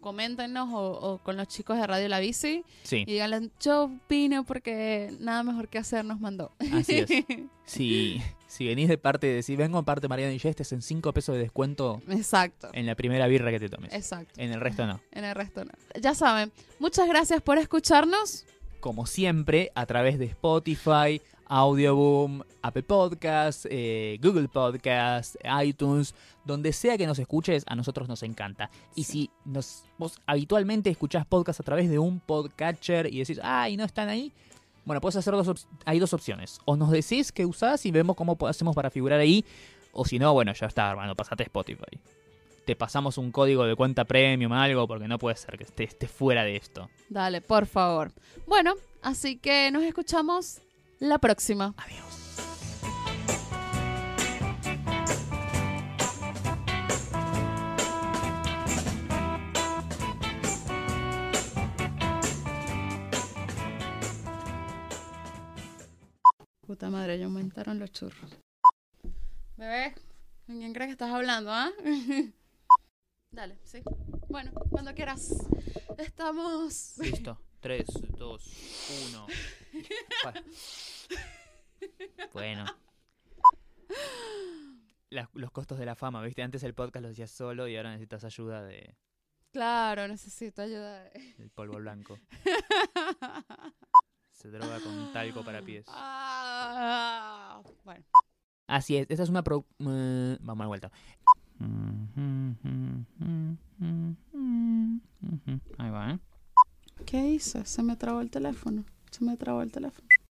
coméntenos o, o con los chicos de Radio La Bici Sí, y díganle, yo opino porque nada mejor que hacer nos mandó. así es. Si, si venís de parte de, si vengo de parte de Mariano y Jess, te hacen 5 pesos de descuento Exacto, en la primera birra que te tomes. exacto. En el resto no. En el resto no. Ya saben, muchas gracias por escucharnos. como siempre, a través de Spotify, Audioboom, Apple Podcasts, eh, Google Podcasts, iTunes, donde sea que nos escuches, a nosotros nos encanta. Y si nos, vos habitualmente escuchás podcasts a través de un podcatcher y decís, ay, no están ahí, bueno, puedes hacer dos, hay dos opciones. O nos decís que usás y vemos cómo hacemos para figurar ahí, o si no, bueno, ya está, hermano, pasate Spotify. Te pasamos un código de cuenta premium, algo, porque no puede ser que esté, esté fuera de esto. Dale, por favor. Bueno, así que nos escuchamos la próxima. Adiós. Puta madre, ya aumentaron los churros. Bebé, ¿con quién crees que estás hablando, ah? Dale, sí. Bueno, cuando quieras. Estamos. Listo. 3, 2, 1. Bueno. Las- los costos de la fama, ¿viste? Antes el podcast lo hacías solo y ahora necesitas ayuda de, Claro, necesito ayuda. del polvo blanco. Se droga con talco para pies. Ah, bueno. Así es, esta es una pro... eh, vamos a la vuelta. Ahí va, ¿eh? ¿Qué hice? Se me trabó el teléfono. Se me trabó el teléfono.